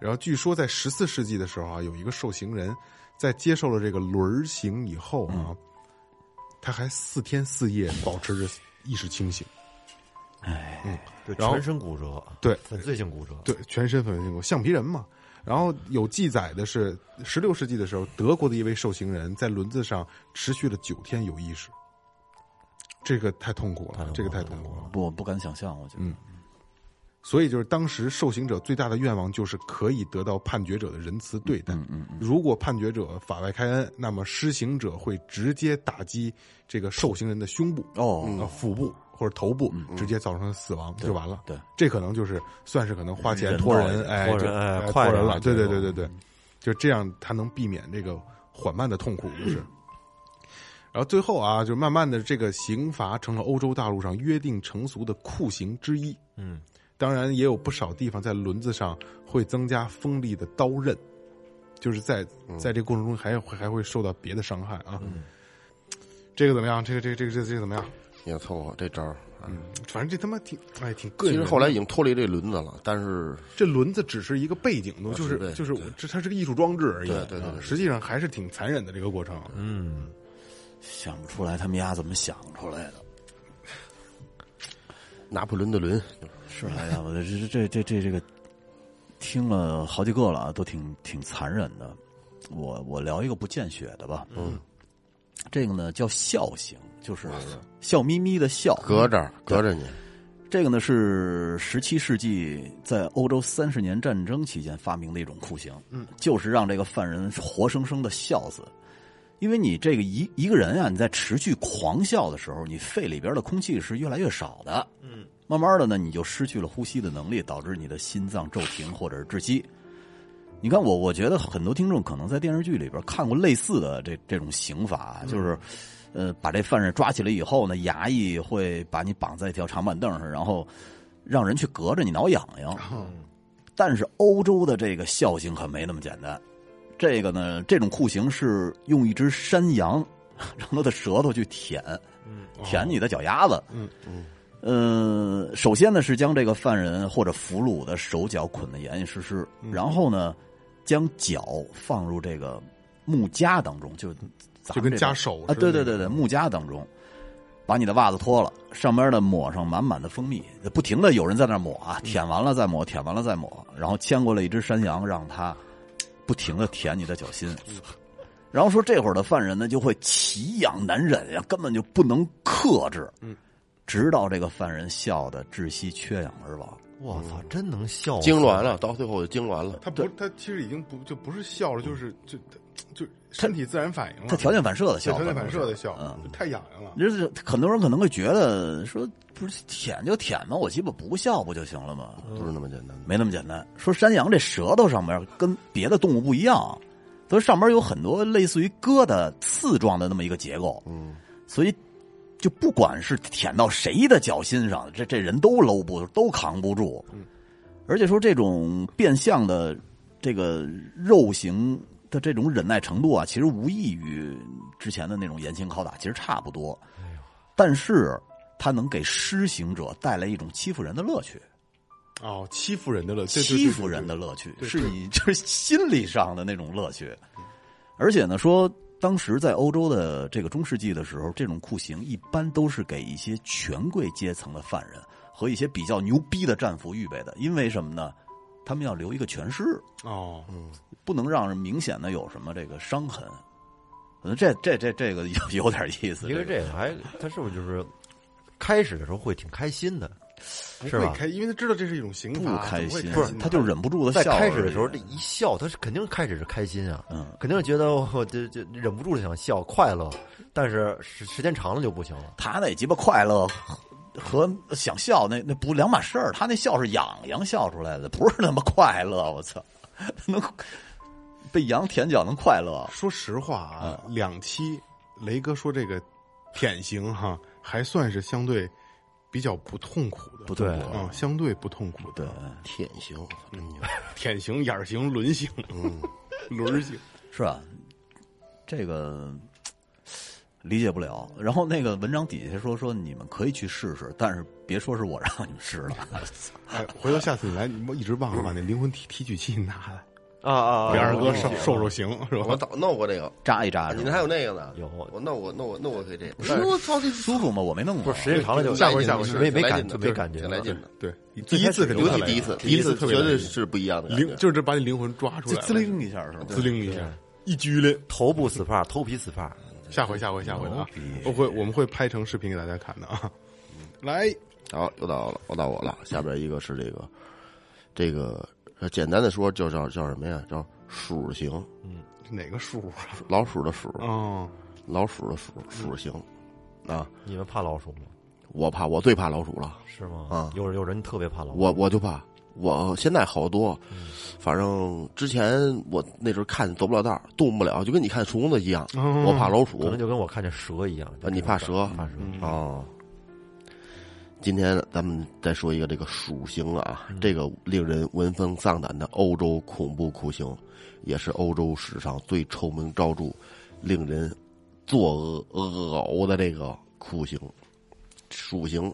[SPEAKER 1] 然后据说在十四世纪的时候啊，有一个受刑人在接受了这个轮刑以后啊，
[SPEAKER 5] 嗯
[SPEAKER 1] 他还四天四夜保持着意识清醒。
[SPEAKER 2] 哎，
[SPEAKER 1] 嗯，对
[SPEAKER 2] 全身骨折，
[SPEAKER 1] 对
[SPEAKER 2] 粉碎性骨折，
[SPEAKER 1] 对，全身粉碎性骨折橡皮人嘛。然后有记载的是，十六世纪的时候，德国的一位受刑人在轮子上持续了九天有意识，这个太痛苦了，这个太痛苦了。
[SPEAKER 5] 不，我不敢想象，我觉得。
[SPEAKER 1] 嗯所以就是当时受刑者最大的愿望就是可以得到判决者的仁慈对待。
[SPEAKER 5] 嗯嗯
[SPEAKER 1] 如果判决者法外开恩，那么施行者会直接打击这个受刑人的胸部、
[SPEAKER 5] 哦，
[SPEAKER 1] 呃腹部或者头部，直接造成他死亡就完了。
[SPEAKER 5] 对，
[SPEAKER 1] 这可能就是算是可能花钱托人，哎，
[SPEAKER 2] 托人哎快
[SPEAKER 1] 人了。对对对对对，就这样，他能避免这个缓慢的痛苦，就是。然后最后啊，就慢慢的，这个刑罚成了欧洲大陆上约定成俗的酷刑之一。
[SPEAKER 2] 嗯，
[SPEAKER 1] 当然也有不少地方在轮子上会增加锋利的刀刃，就是在在这个过程中还会还会受到别的伤害啊。这个怎么样？这个这个这个这个这个怎么样？
[SPEAKER 3] 也凑合这招儿。
[SPEAKER 1] 嗯，反正这他妈挺哎挺膈应人。
[SPEAKER 3] 其实后来已经脱离这轮子了，但是
[SPEAKER 1] 这轮子只是一个背景东西，就是就是这它是个艺术装置而已。
[SPEAKER 3] 对对对
[SPEAKER 1] 实际上还是挺残忍的这个过程。
[SPEAKER 2] 嗯，
[SPEAKER 5] 想不出来他们丫怎么想出来的。
[SPEAKER 3] 拿破仑的伦，
[SPEAKER 5] 是，哎呀，我这这这这这这个听了好几个了啊，都挺挺残忍的。我我聊一个不见血的吧，嗯，这个呢叫笑刑，就是笑眯眯的笑，
[SPEAKER 3] 隔着隔着你，
[SPEAKER 5] 这个呢是十七世纪在欧洲三十年战争期间发明的一种酷刑，嗯，就是让这个犯人活生生的笑死。因为你这个一一个人啊，你在持续狂笑的时候，你肺里边的空气是越来越少的，嗯，慢慢的呢，你就失去了呼吸的能力，导致你的心脏骤停或者是窒息。你看我，我觉得很多听众可能在电视剧里边看过类似的这这种刑法，就是，呃，把这犯人抓起来以后呢，衙役会把你绑在一条长板凳上，然后让人去隔着你挠痒痒。但是欧洲的这个笑刑可没那么简单，这个呢，这种酷刑是用一只山羊让它的舌头去舔，舔你的脚丫子。
[SPEAKER 1] 嗯
[SPEAKER 3] 嗯。
[SPEAKER 5] 呃，首先呢是将这个犯人或者俘虏的手脚捆得严严实实，然后呢，将脚放入这个木夹当中，就咱
[SPEAKER 1] 就跟夹手似的
[SPEAKER 5] 对对对对，木夹当中，把你的袜子脱了，上边呢抹上满满的蜂蜜，不停的有人在那儿抹啊，舔完了再抹，舔完了再抹，然后牵过来一只山羊，让它不停的舔你的脚心。然后说这会儿的犯人呢就会奇痒难忍呀，根本就不能克制，
[SPEAKER 1] 嗯，
[SPEAKER 5] 直到这个犯人笑的窒息缺氧而亡。
[SPEAKER 2] 我操，真能笑，
[SPEAKER 3] 痉挛了，到最后就痉挛了。
[SPEAKER 1] 他不，他其实已经不就不是笑了，就是就就身体自然反应了。
[SPEAKER 5] 他条件反射的笑，
[SPEAKER 1] 对条件反射的笑
[SPEAKER 5] 嗯，
[SPEAKER 1] 太痒痒了。
[SPEAKER 5] 就是很多人可能会觉得说，不是舔就舔嘛，我鸡巴不笑不就行了吗？
[SPEAKER 3] 不是那么简单。
[SPEAKER 5] 没那么简单。说山羊这舌头上面跟别的动物不一样，所以上面有很多类似于疙瘩刺状的那么一个结构，
[SPEAKER 3] 嗯，
[SPEAKER 5] 所以就不管是舔到谁的脚心上，这这人都搂不都扛不住。嗯而且说这种变相的这个肉刑的这种忍耐程度啊，其实无异于之前的那种严刑拷打，其实差不多。但是他能给施行者带来一种欺负人的乐趣。
[SPEAKER 1] 哦，欺负人的乐，对对对
[SPEAKER 5] 欺负人的乐趣，是你就是 心理上的那种乐趣。而且呢，说当时在欧洲的这个中世纪的时候，这种酷刑一般都是给一些权贵阶层的犯人和一些比较牛逼的战俘预备的，因为什么呢？他们要留一个全尸，
[SPEAKER 1] 哦，
[SPEAKER 5] 不能让人明显的有什么这个伤痕。呃这这这这个有 有点意思，
[SPEAKER 2] 因为
[SPEAKER 5] 这个
[SPEAKER 2] 还他是不是就是开始的时候会挺开心的，是吧？
[SPEAKER 1] 不会开，因为他知道这是一种刑
[SPEAKER 5] 不，开心，
[SPEAKER 1] 怎么会开心呢
[SPEAKER 5] 他就忍不住的
[SPEAKER 2] 在
[SPEAKER 5] 笑。
[SPEAKER 2] 开始的时候，这一笑，他是肯定开始是开心啊，
[SPEAKER 5] 嗯，
[SPEAKER 2] 肯定是觉得我这这忍不住的想笑，快乐。但是时时间长了就不行了。
[SPEAKER 5] 他那鸡巴快乐和和想笑那那不两码事儿，他那笑是痒痒笑出来的，不是那么快乐。我操，能被羊舔脚能快乐？
[SPEAKER 1] 说实话啊，
[SPEAKER 5] 嗯
[SPEAKER 1] 两期雷哥说这个舔型哈，还算是相对比较不痛苦的，
[SPEAKER 5] 不痛苦
[SPEAKER 1] 啊，相对不痛苦的。
[SPEAKER 5] 对，
[SPEAKER 3] 舔刑，真牛。
[SPEAKER 1] 舔型、眼儿刑、轮型、
[SPEAKER 3] 嗯，
[SPEAKER 1] 轮儿刑，
[SPEAKER 5] 是吧？这个理解不了。然后那个文章底下说说你们可以去试试，但是别说是我让你们试了。
[SPEAKER 1] 哎，回头下次你来，你一直忘了把那灵魂提提取器拿来，
[SPEAKER 2] 啊啊
[SPEAKER 1] 给二哥
[SPEAKER 2] 我
[SPEAKER 1] 受受受刑是吧？
[SPEAKER 3] 我早弄过这个，
[SPEAKER 5] 扎一扎，
[SPEAKER 3] 你那还有那个呢？
[SPEAKER 2] 有
[SPEAKER 3] 我弄过弄过弄过可以这个。
[SPEAKER 5] 但是
[SPEAKER 3] 我操，这
[SPEAKER 5] 舒服吗？我没弄过。
[SPEAKER 2] 不是时间长了就
[SPEAKER 1] 下回下回
[SPEAKER 2] 没没感
[SPEAKER 3] 挺来劲的
[SPEAKER 2] 就没感觉
[SPEAKER 3] 挺来劲的。
[SPEAKER 1] 对，第一次肯定
[SPEAKER 3] 第一次，
[SPEAKER 1] 第一次特别
[SPEAKER 3] 绝对是不一样的
[SPEAKER 1] 灵，就是这把你灵魂抓出来滋，
[SPEAKER 5] 灵一下是吧？
[SPEAKER 1] 滋灵一下，一拘灵。
[SPEAKER 2] 头部死帕，头皮死帕。
[SPEAKER 1] 下回下回下回啊，我会我们会拍成视频给大家看的啊。来，
[SPEAKER 3] 好，又到了，又到我了。下边一个是这个，这个呃简单的说就叫叫什么呀？叫鼠刑，
[SPEAKER 1] 哪个鼠啊？
[SPEAKER 3] 老鼠的鼠，
[SPEAKER 1] 哦，
[SPEAKER 3] 老鼠的鼠，鼠形啊！
[SPEAKER 2] 你们怕老鼠吗？
[SPEAKER 3] 我怕，我最怕老鼠了，
[SPEAKER 2] 是吗？
[SPEAKER 3] 啊
[SPEAKER 2] 有人有人特别怕老鼠。
[SPEAKER 3] 我我就怕。我现在好多，反正之前我那时候看走不了道，动不了，就跟你看虫子一样。
[SPEAKER 1] 哦
[SPEAKER 3] 我怕老鼠
[SPEAKER 2] 可能就跟我看见蛇一样。
[SPEAKER 3] 啊，你怕蛇？
[SPEAKER 2] 怕蛇。
[SPEAKER 3] 哦。今天咱们再说一个这个鼠刑啊，这个令人闻风丧胆的欧洲恐怖酷刑，也是欧洲史上最臭名昭著、令人作恶恶呕的这个酷刑。鼠刑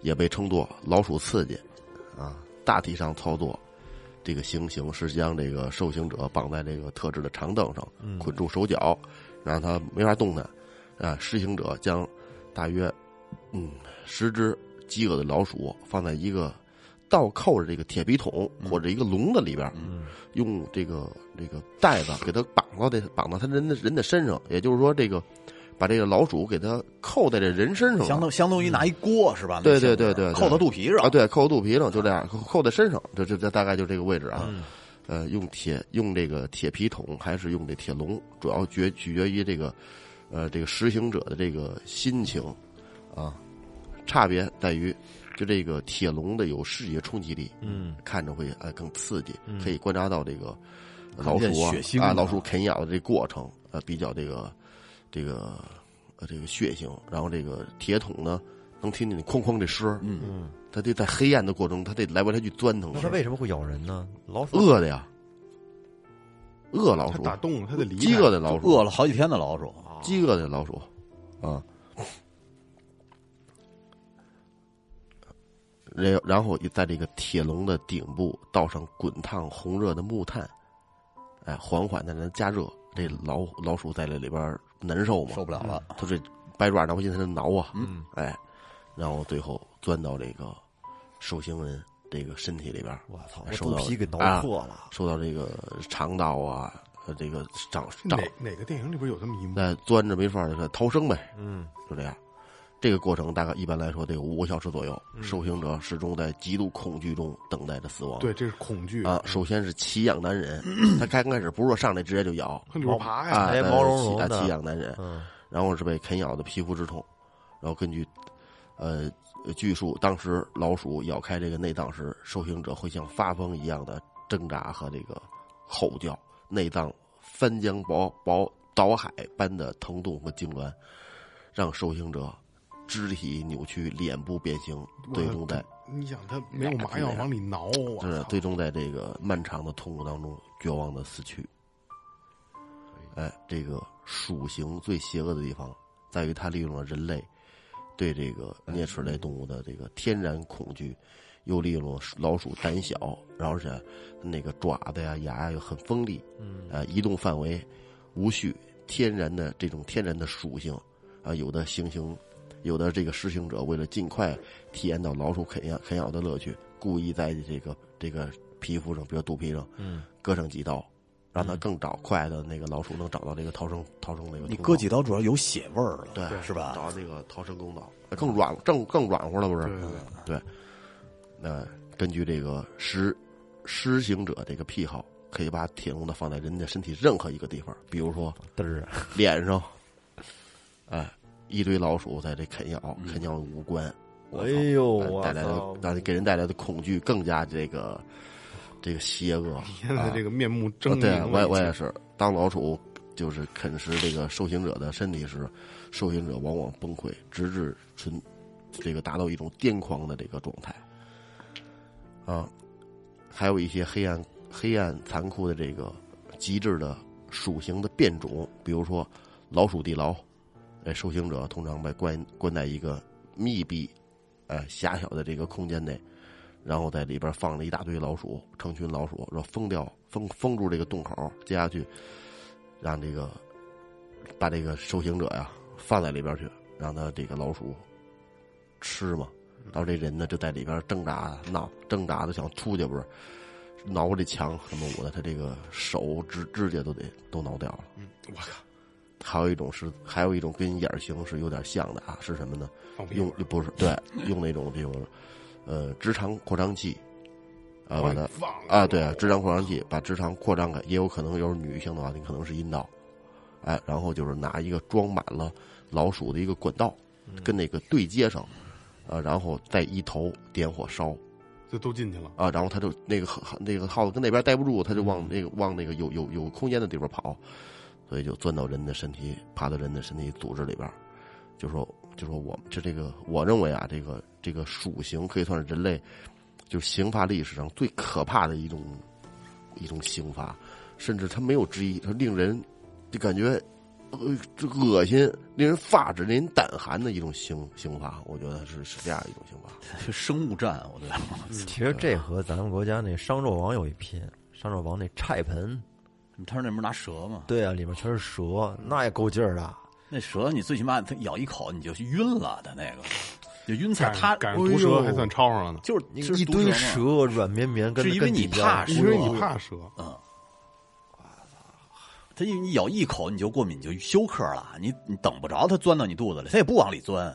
[SPEAKER 3] 也被称作老鼠刺激啊。大体上操作，这个行刑是将这个受刑者绑在这个特制的长凳上，捆住手脚，让他没法动弹。啊，施行者将大约嗯十只饥饿的老鼠放在一个倒扣着这个铁皮桶或者一个笼子里边，用这个这个袋子给它绑到这绑到他人的人的身上，也就是说，这个把这个老鼠给它扣在这人身上了，
[SPEAKER 5] 相当相当于拿一锅是吧？
[SPEAKER 3] 对对对对对。
[SPEAKER 5] 扣到肚皮上
[SPEAKER 3] 啊，对，扣到肚皮上就这样，扣扣在身上，这这这大概就这个位置啊。呃，用铁用这个铁皮桶还是用这铁笼，主要决取决于这个呃这个实行者的这个心情啊，差别在于就这个铁笼的有视觉冲击力，
[SPEAKER 2] 嗯，
[SPEAKER 3] 看着会呃更刺激，可以观察到这个老鼠啊老鼠啃咬的这过程，呃比较这个这个呃这个血腥，然后这个铁桶呢能听见哐哐的声儿，
[SPEAKER 5] 嗯。
[SPEAKER 2] 嗯，
[SPEAKER 3] 它得在黑暗的过程中，它得来回来去钻腾
[SPEAKER 2] 那，它为什么会咬人呢？老鼠？
[SPEAKER 3] 饿的呀，饿老鼠，
[SPEAKER 1] 打洞它，得离
[SPEAKER 3] 饥饿的老鼠，
[SPEAKER 5] 饿了好几天的老鼠，
[SPEAKER 3] 饥饿的老鼠，啊，然然后在这个铁笼的顶部倒上滚烫红热的木炭，哎，缓缓的让它加热。这老老鼠在这里边难受嘛，
[SPEAKER 5] 受不了了。
[SPEAKER 3] 它这掰爪挠心，它就挠啊，
[SPEAKER 2] 嗯，
[SPEAKER 3] 哎，然后最后钻到这个受刑人这个身体里边，
[SPEAKER 2] 我操，皮给挠
[SPEAKER 3] 啊
[SPEAKER 2] 破了。
[SPEAKER 3] 受到这个肠道啊和这个长长
[SPEAKER 1] 哪哪个电影里边有这么一幕？
[SPEAKER 3] 那钻着没法儿逃生呗，
[SPEAKER 2] 嗯，
[SPEAKER 3] 就这样。这个过程大概一般来说得有五个小时左右，受刑者始终在极度恐惧中等待着死亡。
[SPEAKER 1] 对，这是恐惧
[SPEAKER 3] 啊，首先是奇痒难忍，他刚开始不是说上来直接就咬
[SPEAKER 1] 从里边爬呀，
[SPEAKER 2] 毛茸茸的
[SPEAKER 3] 奇痒难忍，
[SPEAKER 2] 嗯。
[SPEAKER 3] 然后是被啃咬的皮肤之痛，然后根据呃据述，当时老鼠咬开这个内脏时，受刑者会像发疯一样的挣扎和这个吼叫，内脏翻江倒倒倒海般的疼痛和痉挛，让受刑者肢体扭曲、脸部变形，最终在
[SPEAKER 1] 你想他没有麻药往里挠，我
[SPEAKER 3] 是最终在这个漫长的痛苦当中绝望的死去。哎，这个鼠形最邪恶的地方在于它利用了人类对这个啮齿类动物的这个天然恐惧，又利用了老鼠胆小，然后而且那个爪子呀、牙呀又很锋利，
[SPEAKER 2] 嗯
[SPEAKER 3] 呃，移动范围无序，天然的这种天然的属性啊、有的行刑，有的这个施行者为了尽快体验到老鼠啃咬啃咬的乐趣，故意在这个这个皮肤上，比如肚皮上，
[SPEAKER 2] 嗯，
[SPEAKER 3] 割上几刀，让它更找快的那个老鼠能找到这个逃生逃生那个。
[SPEAKER 5] 你割几刀主要有血味儿了，
[SPEAKER 3] 对
[SPEAKER 5] 是吧？
[SPEAKER 3] 找到这个逃生通道，更软更更软和了，不是？
[SPEAKER 1] 对对对，
[SPEAKER 3] 那根据这个施施行者这个癖好，可以把铁笼子放在人家身体任何一个地方，比如说
[SPEAKER 2] 嘚儿，
[SPEAKER 3] 脸上，哎，一堆老鼠在这啃咬，啃咬无关，
[SPEAKER 2] 哎呦
[SPEAKER 3] 带来的
[SPEAKER 2] 操
[SPEAKER 3] 让给人带来的恐惧更加这个这个邪恶。
[SPEAKER 1] 现在这个面目狰狞，
[SPEAKER 3] 啊对，我也我也
[SPEAKER 1] 是。
[SPEAKER 3] 当老鼠就是啃食这个受刑者的身体时，受刑者往往崩溃，直至纯这个达到一种癫狂的这个状态。啊，还有一些黑暗、黑暗、残酷的这个极致的鼠型的变种，比如说老鼠地牢。哎，受刑者通常被关关在一个密闭、呃狭小的这个空间内，然后在里边放了一大堆老鼠，成群老鼠，然后封掉、封封住这个洞口，接下去让这个把这个受刑者呀放在里边去，让他这个老鼠吃嘛。然后这人呢就在里边挣扎闹，挣扎的想出去，不是挠这墙什么我的，他这个手指指甲都得都挠掉了。
[SPEAKER 1] 嗯，我靠，
[SPEAKER 3] 还有一种是，还有一种跟眼型是有点像的啊，是什么呢？用不是对，用那种这种呃直肠扩张器啊，把它
[SPEAKER 1] 放
[SPEAKER 3] 啊，对啊，直肠扩张器把直肠扩张开，也有可能要是女性的话，你可能是阴道，哎，然后就是拿一个装满了老鼠的一个管道，跟那个对接上，啊，然后再一头点火烧，
[SPEAKER 1] 就都进去了。
[SPEAKER 3] 啊，然后他就那个那个耗子跟那边待不住，他就往那个往那个有有有空间的地方跑，所以就钻到人的身体，爬到人的身体组织里边儿，就说就说我们就这个，我认为啊，这个这个鼠刑可以算是人类就刑罚历史上最可怕的一种一种刑罚，甚至它没有之一，它令人就感觉呃这恶心、令人发指、令人胆寒的一种刑刑罚，我觉得是是这样一种刑罚。
[SPEAKER 5] 是 生物战，我觉得。
[SPEAKER 2] 其实这和咱们国家那商纣王有一拼，商纣王那菜盆，
[SPEAKER 5] 他说那不是拿蛇吗？
[SPEAKER 2] 对啊，里面全是蛇，那也够劲儿的。
[SPEAKER 5] 那蛇你最起码它咬一口你就晕了的那个，就晕菜。
[SPEAKER 1] 赶
[SPEAKER 5] 它
[SPEAKER 1] 赶上毒蛇还算抄上了呢，
[SPEAKER 5] 就是
[SPEAKER 2] 一堆
[SPEAKER 5] 蛇
[SPEAKER 2] 软绵绵，跟
[SPEAKER 5] 是因为你怕
[SPEAKER 2] 底一样
[SPEAKER 1] 因为
[SPEAKER 5] 蛇
[SPEAKER 1] 你怕蛇。
[SPEAKER 5] 嗯它一你咬一口你就过敏，你就休克了。你你等不着它钻到你肚子里，它也不往里钻，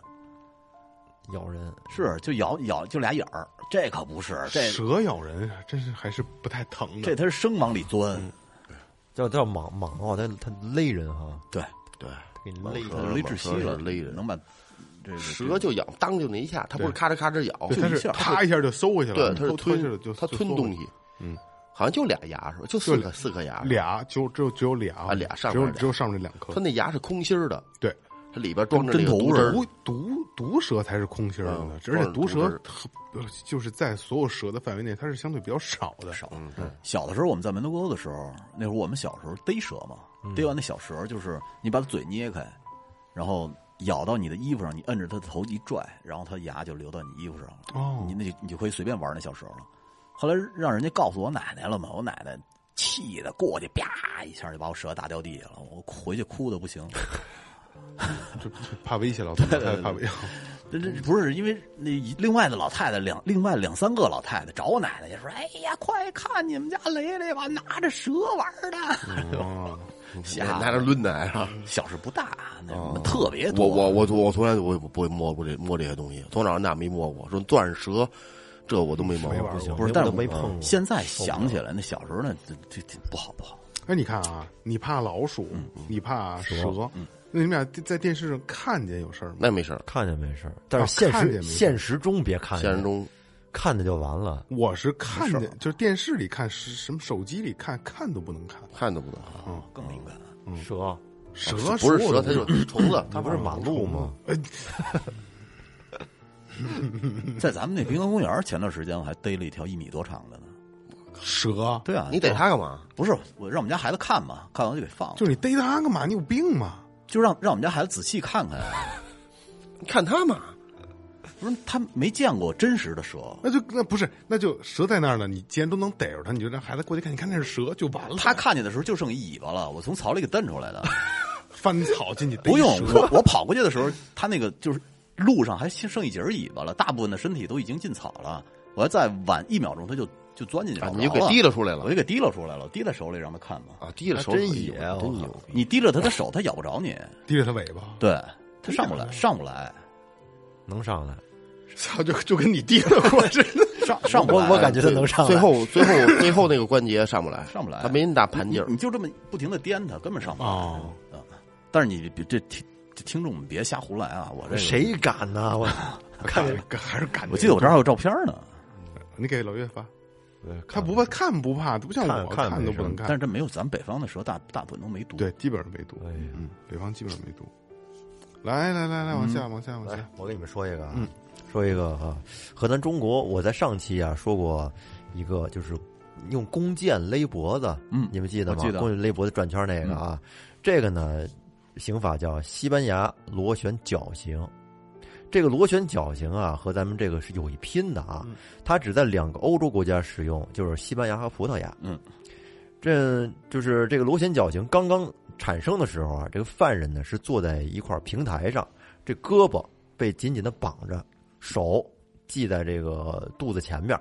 [SPEAKER 2] 咬人。
[SPEAKER 5] 是就咬咬就俩眼儿。这可不是，这
[SPEAKER 1] 蛇咬人真是还是不太疼的。
[SPEAKER 5] 这它是生往里钻。
[SPEAKER 2] 叫叫蟒蟒哦，它它勒人哈，
[SPEAKER 5] 对，
[SPEAKER 3] 对，
[SPEAKER 2] 给你勒
[SPEAKER 5] 勒窒息了，
[SPEAKER 3] 勒人
[SPEAKER 5] 能把这个
[SPEAKER 3] 蛇就咬，当就那一下，它不是咔哧咔哧咬，
[SPEAKER 1] 对，它是
[SPEAKER 5] 就一下
[SPEAKER 1] 啪一下就收回去了，
[SPEAKER 3] 对，它是
[SPEAKER 1] 偷偷一下就
[SPEAKER 3] 吞，它吞东西，
[SPEAKER 1] 嗯，
[SPEAKER 3] 好像就俩牙是吧？就四个四颗牙，
[SPEAKER 1] 俩就只有只有俩
[SPEAKER 3] 啊俩上面
[SPEAKER 1] 只有只有上面这两颗
[SPEAKER 3] 它。那牙是空心儿的，
[SPEAKER 1] 对，
[SPEAKER 3] 它里边装着这个
[SPEAKER 5] 跟针头
[SPEAKER 3] 毒
[SPEAKER 1] 毒毒毒蛇才是空心儿的而且毒蛇就是在所有蛇的范围内，它是相对比较少的。
[SPEAKER 5] 少。小的时候我们在门头沟的时候，那会儿我们小时候逮蛇嘛，逮完那小蛇就是你把它嘴捏开，然后咬到你的衣服上，你摁着它的头一拽，然后它牙就流到你衣服上了。
[SPEAKER 1] 哦
[SPEAKER 5] 你那就你就可以随便玩那小蛇了。后来让人家告诉我奶奶了嘛，我奶奶气的过去，啪一下就把我蛇打掉地下了，我回去哭的不行。
[SPEAKER 1] 就就怕威胁老太太，怕威胁。
[SPEAKER 5] 这这不是因为那另外的老太太两另外两三个老太太找我奶奶去说，哎呀，快看你们家雷雷吧，拿着蛇玩的，
[SPEAKER 1] 哦，
[SPEAKER 5] 吓
[SPEAKER 3] 拿着抡的是吧？
[SPEAKER 5] 小事不大，那特别多。
[SPEAKER 3] 我我我我从来我也不会摸过这摸这些东西，从小到大没摸过。说钻蛇，这我都没摸过。
[SPEAKER 5] 不是，但是
[SPEAKER 2] 没碰过
[SPEAKER 5] 现在想起来，那小时候呢，这这这不好不好。
[SPEAKER 1] 哎，你看啊，你怕老鼠，你怕蛇，那你们俩在电视上看见有事儿吗？
[SPEAKER 3] 那没事儿，
[SPEAKER 2] 看见没事儿，但是现实
[SPEAKER 1] 看见没事
[SPEAKER 2] 现实中别看见，
[SPEAKER 3] 现实中
[SPEAKER 2] 看见就完了。
[SPEAKER 1] 我是看见，就是电视里看，是什么手机里看，看都不能看。
[SPEAKER 3] 看都不能。
[SPEAKER 5] 更敏感。
[SPEAKER 2] 蛇
[SPEAKER 1] 蛇
[SPEAKER 3] 不是蛇，它就是虫子。
[SPEAKER 2] 它不是马路吗？
[SPEAKER 5] 在咱们那滨河公园，前段时间我还逮了一条一米多长的呢。
[SPEAKER 1] 蛇，
[SPEAKER 5] 对啊，
[SPEAKER 3] 你逮它干嘛？
[SPEAKER 5] 不是我让我们家孩子看嘛，看完就给放了，
[SPEAKER 1] 就是你逮它干嘛？你有病吗？
[SPEAKER 5] 就让让我们家孩子仔细看看。
[SPEAKER 3] 你 看他嘛？
[SPEAKER 5] 不是他没见过真实的蛇，
[SPEAKER 1] 那就那不是，那就蛇在那儿呢。你既然都能逮着它，你就让孩子过去看，你看那是蛇就完了。
[SPEAKER 5] 他看见的时候就剩一尾巴了，我从草里给蹬出来的。
[SPEAKER 1] 翻草进去逮
[SPEAKER 5] 不用我我跑过去的时候，他那个就是路上还剩一截尾巴了，大部分的身体都已经进草了。我要再晚一秒钟，他就就钻进去了，
[SPEAKER 3] 啊你就给提溜出来了
[SPEAKER 5] 我就给提溜出来了，提在手里让他看嘛。
[SPEAKER 3] 啊！提了手里真
[SPEAKER 2] 野啊
[SPEAKER 3] 真牛逼！
[SPEAKER 5] 你提了他的手，他咬不着你，
[SPEAKER 1] 提着他尾巴，
[SPEAKER 5] 对他上不来，上不来，
[SPEAKER 2] 能上来？
[SPEAKER 1] 操，就就跟你提了过似的。
[SPEAKER 5] 上上不来。
[SPEAKER 2] 我我感觉他能上来。
[SPEAKER 3] 最后最后最后那个关节上不来，
[SPEAKER 5] 上不来
[SPEAKER 3] 他没那大盘劲儿
[SPEAKER 5] 你。就这么不停的颠他，根本上不来。
[SPEAKER 1] 哦
[SPEAKER 5] 啊但是你别这听这听众们别瞎胡来啊！我这个
[SPEAKER 2] 谁敢呢？我
[SPEAKER 1] 看着 还是感觉。
[SPEAKER 5] 我记得我这儿还有照片呢，
[SPEAKER 1] 你给老岳发，他不怕看不怕，不像我
[SPEAKER 2] 看
[SPEAKER 1] 都不能看。
[SPEAKER 5] 但是这没有咱们北方的蛇大大部分都没毒。
[SPEAKER 1] 对，基本上没毒。
[SPEAKER 2] 哎
[SPEAKER 1] 嗯，北方基本上没毒。来来来来，往下往下往下。，
[SPEAKER 2] 我给你们说一个啊，
[SPEAKER 1] 嗯
[SPEAKER 2] 说一个啊，和咱中国，我在上期啊说过一个，就是用弓箭勒脖子，
[SPEAKER 5] 嗯
[SPEAKER 2] 你们记得吗？弓箭勒脖子转圈那个啊，这个呢，刑法叫西班牙螺旋绞刑。这个螺旋绞刑啊，和咱们这个是有一拼的啊，它只在两个欧洲国家使用，就是西班牙和葡萄牙。
[SPEAKER 5] 嗯，
[SPEAKER 2] 这就是这个螺旋绞刑刚刚产生的时候啊，这个犯人呢是坐在一块平台上，这胳膊被紧紧的绑着，手系在这个肚子前面，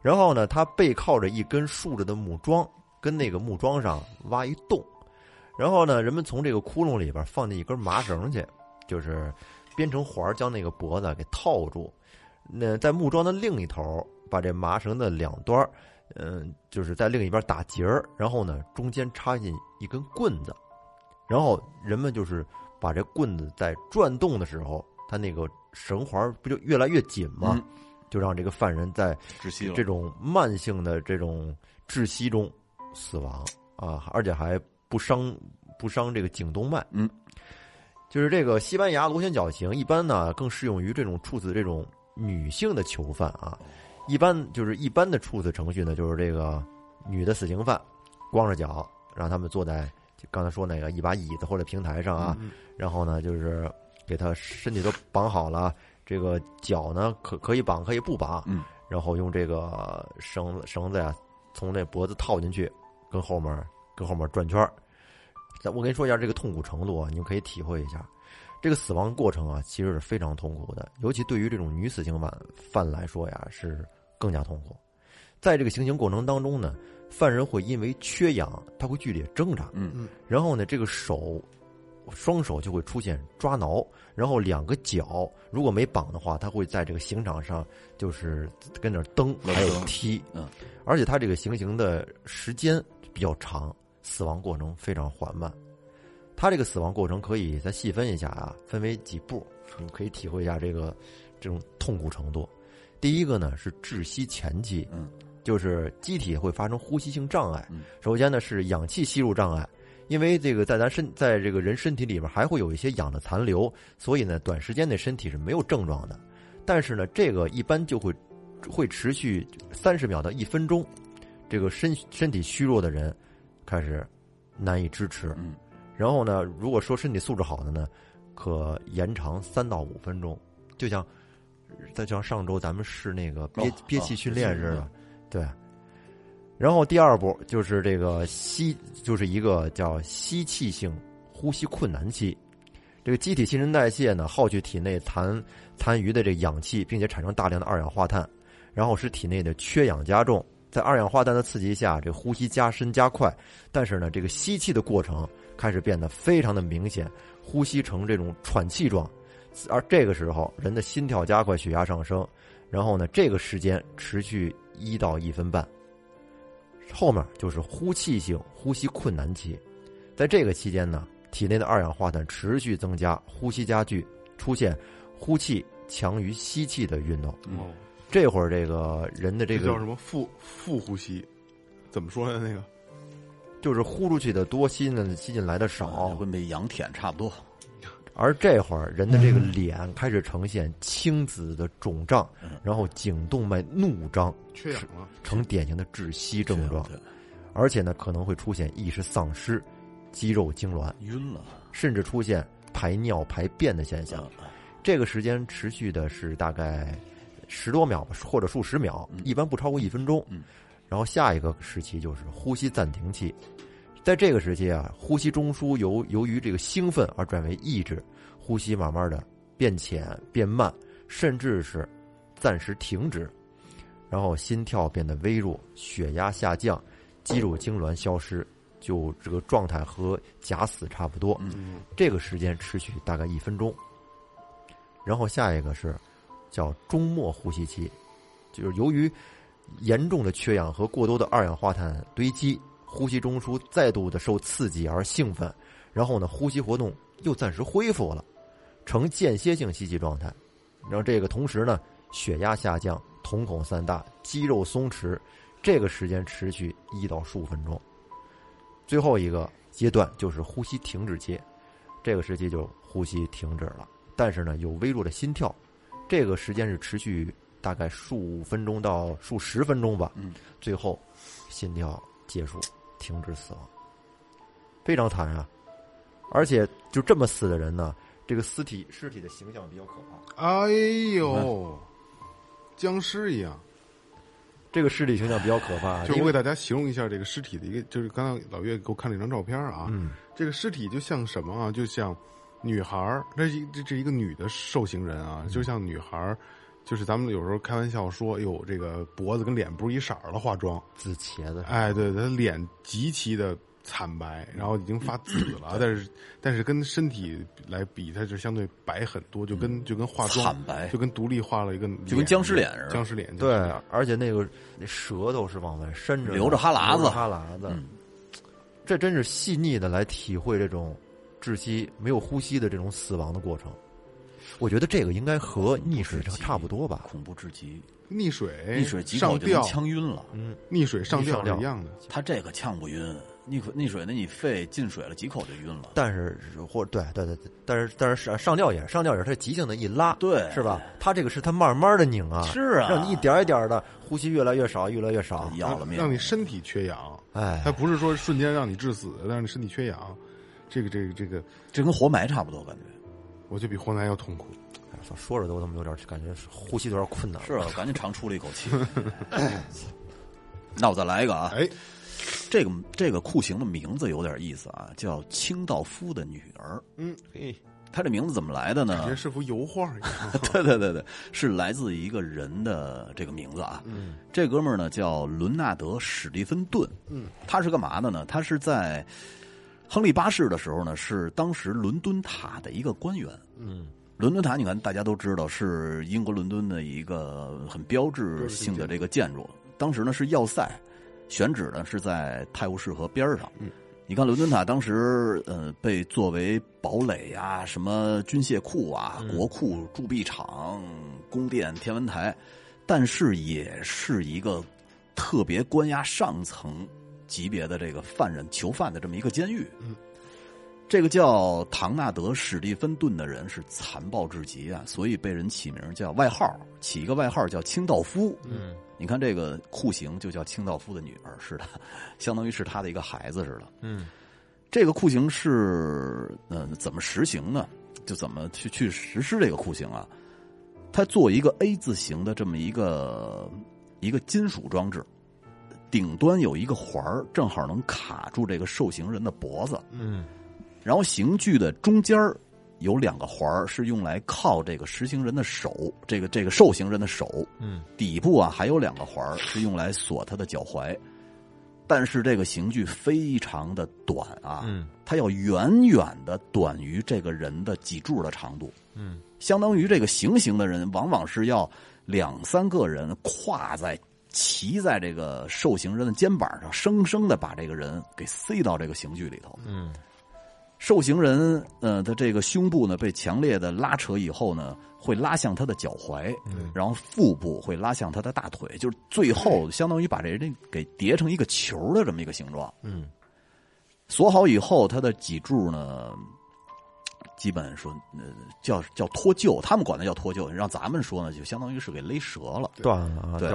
[SPEAKER 2] 然后呢，他背靠着一根竖着的木桩，跟那个木桩上挖一洞，然后呢，人们从这个窟窿里边放进一根麻绳去，就是编成环儿将那个脖子给套住。那在木桩的另一头，把这麻绳的两端儿嗯，就是在另一边打结儿，然后呢，中间插进一根棍子，然后人们就是把这棍子在转动的时候，它那个绳环不就越来越紧吗？
[SPEAKER 5] 嗯
[SPEAKER 2] 就让这个犯人在
[SPEAKER 5] 窒息。
[SPEAKER 2] 这种慢性的这种窒息中死亡啊，而且还不伤不伤这个颈动脉。
[SPEAKER 5] 嗯，
[SPEAKER 2] 就是这个西班牙螺旋绞刑，一般呢更适用于这种处死这种女性的囚犯啊。一般就是一般的处死程序呢，就是这个女的死刑犯光着脚让他们坐在就刚才说那个一把椅子或者平台上啊，然后呢就是给他身体都绑好了，这个脚呢可可以绑可以不绑，
[SPEAKER 5] 嗯，
[SPEAKER 2] 然后用这个绳子绳子呀从那脖子套进去，跟后面跟后面转圈儿。咱我跟你说一下这个痛苦程度啊，你们可以体会一下。这个死亡过程啊，其实是非常痛苦的，尤其对于这种女死刑犯犯来说呀，是更加痛苦。在这个行刑过程当中呢，犯人会因为缺氧，他会剧烈挣扎，
[SPEAKER 5] 嗯
[SPEAKER 3] 嗯，
[SPEAKER 2] 然后呢，这个手、双手就会出现抓挠，然后两个脚如果没绑的话，他会在这个刑场上就是跟那蹬，还有踢，
[SPEAKER 5] 嗯，
[SPEAKER 2] 而且他这个行刑的时间比较长，死亡过程非常缓慢。他这个死亡过程可以再细分一下啊，分为几步，你们可以体会一下这个这种痛苦程度。第一个呢是窒息前期，
[SPEAKER 5] 嗯，
[SPEAKER 2] 就是机体会发生呼吸性障碍。
[SPEAKER 5] 嗯
[SPEAKER 2] 首先呢是氧气吸入障碍，因为这个在咱身在这个人身体里边还会有一些氧的残留，所以呢短时间内身体是没有症状的。但是呢，这个一般就会会持续三十秒到一分钟，这个身身体虚弱的人开始难以支持。
[SPEAKER 5] 嗯
[SPEAKER 2] 然后呢，如果说身体素质好的呢，可延长三到五分钟，就像再就像上周咱们试那个憋、
[SPEAKER 5] 哦
[SPEAKER 2] 憋气训练似的，
[SPEAKER 5] 哦
[SPEAKER 2] 对。然后第二步就是这个吸，就是一个叫吸气性呼吸困难期。这个机体新陈代谢呢，耗去体内残残余的这氧气，并且产生大量的二氧化碳，然后使体内的缺氧加重。在二氧化碳的刺激下，这呼吸加深加快，但是呢，这个吸气的过程开始变得非常的明显，呼吸成这种喘气状，而这个时候人的心跳加快，血压上升，然后呢，这个时间持续一到一分半，后面就是呼气性呼吸困难期，在这个期间呢，体内的二氧化碳持续增加，呼吸加剧，出现呼气强于吸气的运动。这会儿这个人的这个
[SPEAKER 1] 这叫什么腹腹呼吸？怎么说呢那个？
[SPEAKER 2] 就是呼出去的多，吸进吸进来的少，
[SPEAKER 5] 跟被羊舔差不多。
[SPEAKER 2] 而这会儿人的这个脸开始呈现青紫的肿胀，然后颈动脉怒张，
[SPEAKER 1] 缺氧了。
[SPEAKER 2] 呈典型的窒息症状，而且呢可能会出现意识丧失、肌肉痉挛，
[SPEAKER 5] 晕了，
[SPEAKER 2] 甚至出现排尿排便的现象。这个时间持续的是大概十多秒吧，或者数十秒，一般不超过一分钟。
[SPEAKER 5] 嗯
[SPEAKER 2] 然后下一个时期就是呼吸暂停期，在这个时期啊，呼吸中枢由由于这个兴奋而转为抑制，呼吸慢慢的变浅变慢，甚至是暂时停止，然后心跳变得微弱，血压下降，肌肉痉挛消失，就这个状态和假死差不多。
[SPEAKER 1] 嗯，
[SPEAKER 2] 这个时间持续大概一分钟。然后下一个是叫终末呼吸期，就是由于严重的缺氧和过多的二氧化碳堆积，呼吸中枢再度的受刺激而兴奋，然后呢，呼吸活动又暂时恢复了，呈间歇性吸气状态。然后这个同时呢，血压下降，瞳孔散大，肌肉松弛，这个时间持续一到十五分钟。最后一个阶段就是呼吸停止期，这个时期就呼吸停止了，但是呢有微弱的心跳，这个时间是持续大概数分钟到数十分钟吧，
[SPEAKER 5] 嗯，
[SPEAKER 2] 最后心跳结束，停止死亡，非常惨啊！而且就这么死的人呢，这个尸体尸体的形象比较可怕，
[SPEAKER 1] 哎呦，僵尸一样。
[SPEAKER 2] 这个尸体形象比较可怕，
[SPEAKER 1] 就我给大家形容一下这个尸体的一个，就是刚才老岳给我看了一张照片啊，
[SPEAKER 2] 嗯
[SPEAKER 1] 这个尸体就像什么啊？就像女孩儿，这是一这是一个女的受刑人啊，就像女孩儿，就是咱们有时候开玩笑说，哎呦，这个脖子跟脸不是一色儿的，化妆，
[SPEAKER 2] 紫茄子，
[SPEAKER 1] 哎，对，她脸极其的惨白，然后已经发紫了，但是但是跟身体来比，它就相对白很多，就跟就跟化妆
[SPEAKER 5] 惨白。
[SPEAKER 1] 就跟独立画了一个，
[SPEAKER 5] 就跟僵尸脸似的。
[SPEAKER 1] 僵尸脸，
[SPEAKER 2] 对，而且那个那舌头是往外伸着的，
[SPEAKER 5] 流着哈喇子。
[SPEAKER 2] 哈喇子，
[SPEAKER 5] 嗯。
[SPEAKER 2] 这真是细腻的来体会这种窒息、没有呼吸的这种死亡的过程。我觉得这个应该和溺水差差不多吧。
[SPEAKER 5] 恐怖至极，
[SPEAKER 1] 溺水
[SPEAKER 5] 溺水几口就能
[SPEAKER 1] 上吊，
[SPEAKER 5] 呛晕了。
[SPEAKER 2] 嗯，
[SPEAKER 1] 溺水上吊是一样的。
[SPEAKER 5] 他这个呛不晕，溺水溺水，那你肺进水了几口就晕了。
[SPEAKER 2] 但是或对对对，对但是但是上上吊也是上吊也是他急性的一拉，
[SPEAKER 5] 对
[SPEAKER 2] 是吧？他这个是他慢慢的拧啊，
[SPEAKER 5] 是啊
[SPEAKER 2] 让你一点一点的呼吸越来越少，越来越少。
[SPEAKER 5] 要了命！
[SPEAKER 1] 让你身体缺氧，
[SPEAKER 2] 哎
[SPEAKER 1] 他，不是说瞬间让你致死，让你身体缺氧。这个这个这个，
[SPEAKER 5] 这跟活埋差不多，感觉
[SPEAKER 1] 我就比活埋要痛苦。
[SPEAKER 2] 哎说着都他妈有点感觉呼吸都有点困难。
[SPEAKER 5] 是啊，赶紧长出了一口气。那我再来一个啊，
[SPEAKER 1] 哎，
[SPEAKER 5] 这个这个酷刑的名字有点意思啊，叫清道夫的女儿。
[SPEAKER 1] 嗯，
[SPEAKER 2] 嘿，
[SPEAKER 5] 他这名字怎么来的呢
[SPEAKER 1] 感？觉是幅油画一样。
[SPEAKER 5] 对对对对，是来自一个人的这个名字啊。嗯，这哥们儿呢叫伦纳德·史蒂芬顿。嗯，他是干嘛的呢？他是在亨利八世的时候呢，是当时伦敦塔的一个官员。
[SPEAKER 2] 嗯，
[SPEAKER 5] 伦敦塔，你看大家都知道是英国伦敦的一个很标志性的这个建筑。当时呢是要塞，选址呢是在泰晤士河边上。嗯，你看伦敦塔当时呃被作为堡垒呀、什么军械库啊、国库、铸币厂、宫殿、天文台，但是也是一个特别关押上层级别的这个犯人囚犯的这么一个监狱。嗯。这个叫唐纳德·史蒂芬顿的人是残暴至极啊，所以被人起名叫外号，起一个外号叫清道夫。
[SPEAKER 2] 嗯，
[SPEAKER 5] 你看这个酷刑就叫清道夫的女儿似的，相当于是他的一个孩子似的。
[SPEAKER 2] 嗯，
[SPEAKER 5] 这个酷刑是呃怎么实行呢？就怎么去去实施这个酷刑啊？他做一个 A 字形的这么一个一个金属装置，顶端有一个环儿，正好能卡住这个受刑人的脖子。
[SPEAKER 2] 嗯，
[SPEAKER 5] 然后刑具的中间儿有两个环儿，是用来靠这个实行人的手，这个这个受刑人的手。
[SPEAKER 2] 嗯，
[SPEAKER 5] 底部啊还有两个环儿，是用来锁他的脚踝。但是这个刑具非常的短啊，
[SPEAKER 2] 嗯，
[SPEAKER 5] 它要远远的短于这个人的脊柱的长度。
[SPEAKER 2] 嗯，
[SPEAKER 5] 相当于这个行刑的人，往往是要两三个人跨在。骑在这个受刑人的肩膀上，生生的把这个人给塞到这个刑具里头。
[SPEAKER 2] 嗯，
[SPEAKER 5] 受刑人，呃，的这个胸部呢被强烈的拉扯以后呢，会拉向他的脚踝，然后腹部会拉向他的大腿，就是最后相当于把这人给叠成一个球的这么一个形状。
[SPEAKER 2] 嗯，
[SPEAKER 5] 锁好以后，他的脊柱呢，基本说，呃，叫叫脱臼，他们管它叫脱臼，让咱们说呢，就相当于是给勒折了。
[SPEAKER 2] 断了啊，
[SPEAKER 5] 对。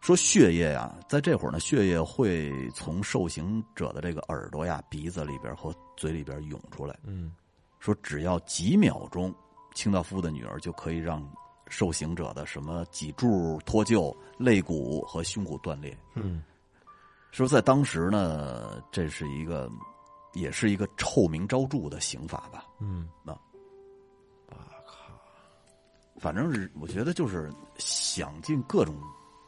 [SPEAKER 5] 说血液呀，在这会儿呢，血液会从受刑者的这个耳朵呀、鼻子里边和嘴里边涌出来。
[SPEAKER 2] 嗯，
[SPEAKER 5] 说只要几秒钟，清道夫的女儿就可以让受刑者的什么脊柱脱臼、肋骨和胸骨断裂。
[SPEAKER 2] 嗯，
[SPEAKER 5] 说在当时呢，这是一个，也是一个臭名昭著的刑法吧。
[SPEAKER 2] 嗯，那，啊靠。
[SPEAKER 5] 反正是我觉得就是想尽各种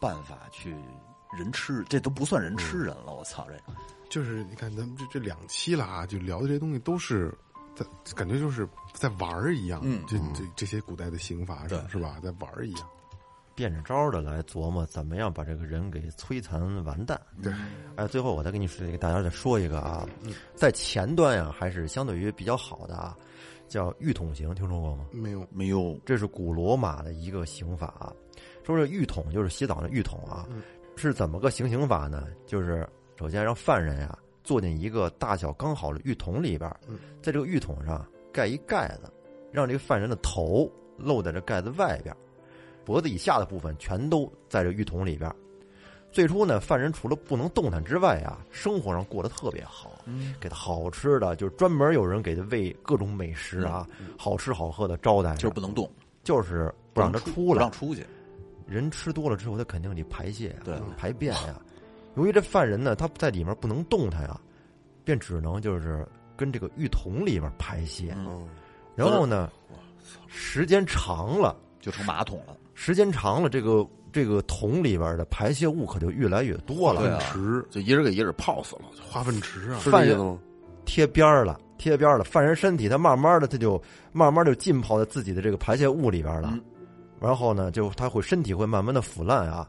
[SPEAKER 5] 办法去人吃，这都不算人吃人了。我操，这个。
[SPEAKER 1] 就是你看咱们这这两期了啊，就聊的这些东西都是在感觉就是在玩儿一样，
[SPEAKER 5] 嗯
[SPEAKER 1] 这这这些古代的刑罚
[SPEAKER 5] 对。
[SPEAKER 1] 是吧，在玩儿一样。
[SPEAKER 2] 变着招儿的来琢磨怎么样把这个人给摧残完蛋。
[SPEAKER 1] 对，
[SPEAKER 2] 哎，最后我再跟你说，给大家再说一个啊，在前端呀，还是相对于比较好的啊，叫浴桶刑，听说过吗？
[SPEAKER 1] 没有，
[SPEAKER 5] 没有
[SPEAKER 2] 这是古罗马的一个刑法啊。说这浴桶就是洗澡的浴桶啊，是怎么个行刑法呢？就是首先让犯人呀坐进一个大小刚好的浴桶里边儿，在这个浴桶上盖一盖子，让这个犯人的头露在这盖子外边儿，脖子以下的部分全都在这浴桶里边。最初呢，犯人除了不能动弹之外啊，生活上过得特别好，给他好吃的，就是专门有人给他喂各种美食啊，好吃好喝的招待，
[SPEAKER 5] 就是不能动，
[SPEAKER 2] 就是不让他出来
[SPEAKER 5] 不
[SPEAKER 2] 来，
[SPEAKER 5] 让出去。
[SPEAKER 2] 人吃多了之后，他肯定得排泄呀、
[SPEAKER 5] 对
[SPEAKER 2] 排便呀。由于这犯人呢，他在里面不能动弹呀，便只能就是跟这个浴桶里面排泄。
[SPEAKER 3] 嗯，
[SPEAKER 2] 然后呢，时间长了，
[SPEAKER 5] 就成马桶了。
[SPEAKER 2] 时间长了，这个这个桶里边的排泄物可就越来越多了，
[SPEAKER 5] 对啊
[SPEAKER 1] 池。
[SPEAKER 3] 就一人给一人泡死了，
[SPEAKER 1] 化粪池啊，
[SPEAKER 3] 是
[SPEAKER 2] 犯人？贴边儿了，贴边儿了。犯人身体他慢慢的他就慢慢就浸泡在自己的这个排泄物里边了，
[SPEAKER 5] 嗯。
[SPEAKER 2] 然后呢，就他会身体会慢慢的腐烂啊。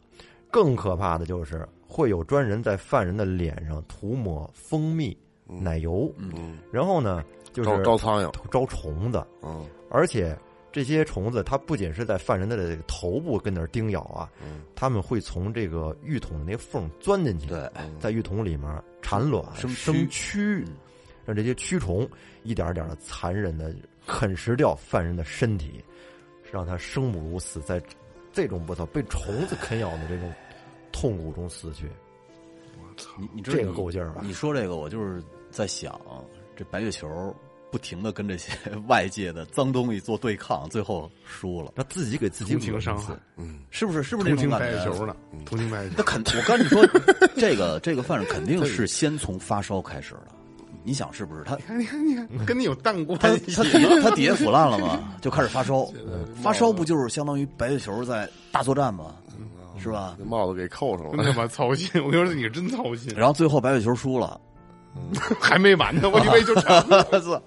[SPEAKER 2] 更可怕的就是会有专人在犯人的脸上涂抹蜂蜜、奶油，
[SPEAKER 3] 嗯，
[SPEAKER 2] 然后呢就是
[SPEAKER 3] 招招苍蝇，
[SPEAKER 2] 招虫子，
[SPEAKER 3] 嗯，
[SPEAKER 2] 而且这些虫子它不仅是在犯人的这个头部跟那儿叮咬啊，它们会从这个浴桶的那缝钻进去，
[SPEAKER 5] 对，
[SPEAKER 2] 在浴桶里面产卵、
[SPEAKER 5] 生
[SPEAKER 2] 生
[SPEAKER 5] 蛆
[SPEAKER 2] 蛆，让这些蛆虫一点点的残忍的啃食掉犯人的身体，让他生不如死，在这种不操被虫子啃咬的这种痛苦中死去。
[SPEAKER 5] 你你
[SPEAKER 2] 这个够劲儿吧
[SPEAKER 5] 你说这个，我就是在想，这白月球不停的跟这些 外界的脏东西做对抗，最后输了，
[SPEAKER 2] 他自己给自己
[SPEAKER 1] 同情伤
[SPEAKER 2] 恶心
[SPEAKER 1] 害，
[SPEAKER 5] 是不是？是不是
[SPEAKER 1] 同情
[SPEAKER 5] 这种感觉？
[SPEAKER 1] 白月球呢，同情白月球
[SPEAKER 5] 那。肯，我跟你说，这个这个犯人肯定是先从发烧开始的。你想是不是？他
[SPEAKER 1] 你看，你看，跟你有淡关
[SPEAKER 5] 他
[SPEAKER 1] 系
[SPEAKER 5] 他底下他底下腐烂了嘛，就开始发烧。发烧不就是相当于白血球在大作战吗？是吧？
[SPEAKER 3] 帽子给扣上
[SPEAKER 1] 真
[SPEAKER 3] 了。
[SPEAKER 1] 他妈操心！我跟你说，你真操心，
[SPEAKER 5] 然后最后白血球输了，
[SPEAKER 1] 还没完呢，我以为就成了。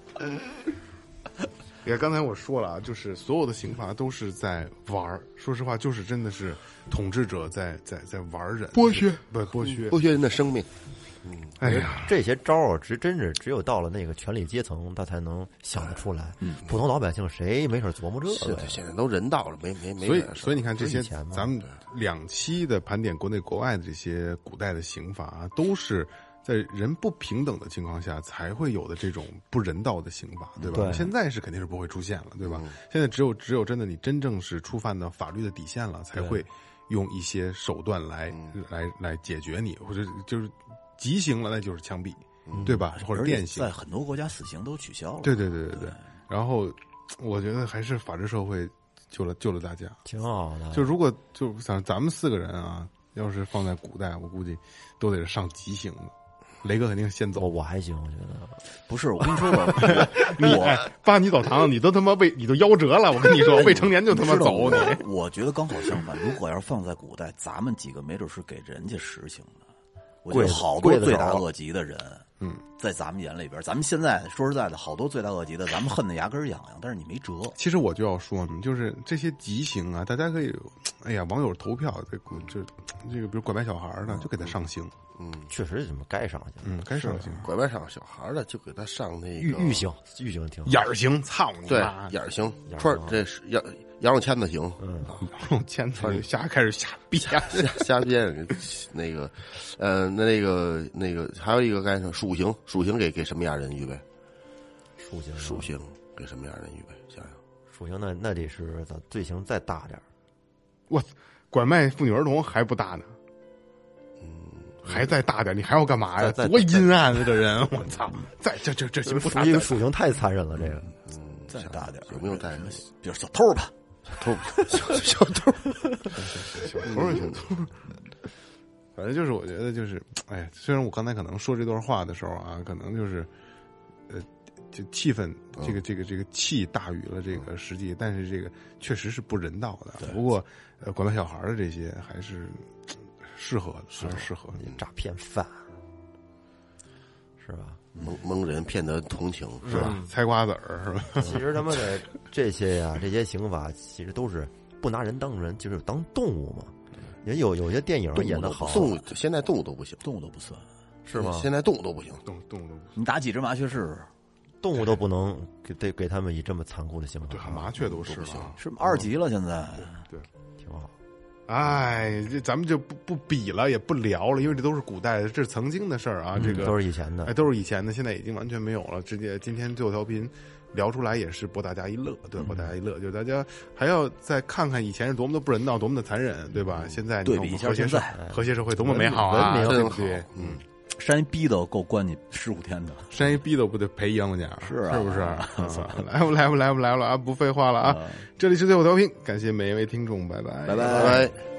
[SPEAKER 1] 你看，刚才我说了啊，就是所有的刑罚都是在玩儿。说实话，就是真的是统治者在在在玩人，
[SPEAKER 3] 剥削
[SPEAKER 1] 不剥削。
[SPEAKER 3] 剥削人的生命，嗯
[SPEAKER 1] 哎呀，
[SPEAKER 2] 这些招儿啊，只真是只有到了那个权力阶层，他才能想得出来。嗯普通老百姓谁没事儿琢磨这个呀？
[SPEAKER 3] 现在都人道了，没没没
[SPEAKER 1] 所以所以你看这些咱们两期的盘点国内国外的这些古代的刑罚啊，都是在人不平等的情况下才会有的这种不人道的刑罚，对吧？
[SPEAKER 2] 对
[SPEAKER 1] 现在是肯定是不会出现了，对吧？现在只有只有真的你真正是触犯到法律的底线了，才会用一些手段来、来来解决你，或者就是极刑了，那就是枪毙，对吧？或者电刑
[SPEAKER 5] 在，很多国家死刑都取消了。
[SPEAKER 1] 对对对对对。然后我觉得还是法治社会救了救了大家。
[SPEAKER 2] 挺好的。
[SPEAKER 1] 就如果就想咱们四个人啊，要是放在古代，我估计都得是上极刑的。雷哥肯定先走，
[SPEAKER 2] 我还行，我觉得
[SPEAKER 5] 不是，我跟你说吧，
[SPEAKER 1] 我哎扒你澡堂，你都他妈未你都夭折了。我跟你说，未成年就他妈走你。
[SPEAKER 5] 我我觉得刚好相反，如果要是放在古代，咱们几个没准是给人家实行的。我觉得好多罪大恶极的人，
[SPEAKER 1] 嗯，
[SPEAKER 5] 在咱们眼里边，咱们现在说实在的，好多罪大恶极的，咱们恨得牙根儿痒痒，但是你没辙。
[SPEAKER 1] 其实我就要说呢，就是这些极刑啊，大家可以，哎呀，网友投票，这这这个，比如拐卖小孩的，就给他上刑，嗯
[SPEAKER 2] 确实怎么该上刑。
[SPEAKER 1] 嗯，该上刑。
[SPEAKER 3] 拐卖上小孩的就给他上那个
[SPEAKER 2] 狱狱刑，狱刑挺好。
[SPEAKER 1] 眼儿刑，操你
[SPEAKER 3] 对
[SPEAKER 1] 妈！
[SPEAKER 3] 眼儿刑
[SPEAKER 2] 眼儿刑
[SPEAKER 3] 串这是羊羊肉签子行，
[SPEAKER 2] 嗯，
[SPEAKER 1] 用签子瞎开始瞎编，
[SPEAKER 3] 瞎瞎编 那个，呃，那那个那个还有一个该说属性，属性给给什么样人预备？
[SPEAKER 2] 属性，
[SPEAKER 3] 属性给什么样人预备？想想，
[SPEAKER 2] 属性那那得是咱罪行再大点儿。
[SPEAKER 1] 我操拐卖妇女儿童还不大呢，嗯还再大点，你还要干嘛呀？多阴暗啊！这人，我操！再这这这行不大
[SPEAKER 2] 这个属性太残忍了，这个嗯
[SPEAKER 5] 再大点
[SPEAKER 3] 有没有带
[SPEAKER 5] 比如小偷吧，
[SPEAKER 3] 偷小小偷？
[SPEAKER 1] 小偷是小偷。反正就是，我觉得就是，哎，虽然我刚才可能说这段话的时候啊，可能就是，呃，就气氛，这个这个这个气大于了这个实际，但是这个确实是不人道的。不过，呃，拐卖小孩的这些还是适合的，还是适合的。
[SPEAKER 2] 诈骗犯，是吧？
[SPEAKER 3] 蒙蒙人骗得同情是吧？
[SPEAKER 1] 嗯猜瓜子儿是吧？
[SPEAKER 2] 其实他妈的 这些呀，这些刑法其实都是不拿人当人，就是当动物嘛。也有有些电影演的好，
[SPEAKER 3] 动物现在动物都不行，
[SPEAKER 5] 动物都不算。
[SPEAKER 2] 是吗？
[SPEAKER 3] 现在动物都不行，
[SPEAKER 1] 动动动，
[SPEAKER 5] 你打几只麻雀试试？
[SPEAKER 2] 动物都不能给给给他们以这么残酷的刑罚，
[SPEAKER 1] 对，麻雀都是了。
[SPEAKER 5] 是二级了，现在对
[SPEAKER 2] 挺好。
[SPEAKER 1] 哎，这咱们就不不比了，也不聊了，因为这都是古代的，这是曾经的事儿啊。这个
[SPEAKER 2] 都是以前的
[SPEAKER 1] 哎，都是以前的，现在已经完全没有了。直接今天最后调频聊出来也是博大家一乐，对，博大家一乐，就是大家还要再看看以前是多么的不人道，多么的残忍，对吧？现在你
[SPEAKER 5] 对比一下现
[SPEAKER 1] 和谐社
[SPEAKER 5] 在
[SPEAKER 1] 和谐社会多么美好啊，
[SPEAKER 2] 文明
[SPEAKER 1] 对不对？嗯，
[SPEAKER 5] 山一逼都够关你十五天的。
[SPEAKER 1] 山一逼都不得赔一万块钱，
[SPEAKER 5] 是啊
[SPEAKER 1] 是不是？啊来吧，来吧，来吧，来了啊！不废话了啊！这里是最后调频，感谢每一位听众，拜拜，
[SPEAKER 5] 拜拜
[SPEAKER 3] 拜拜。「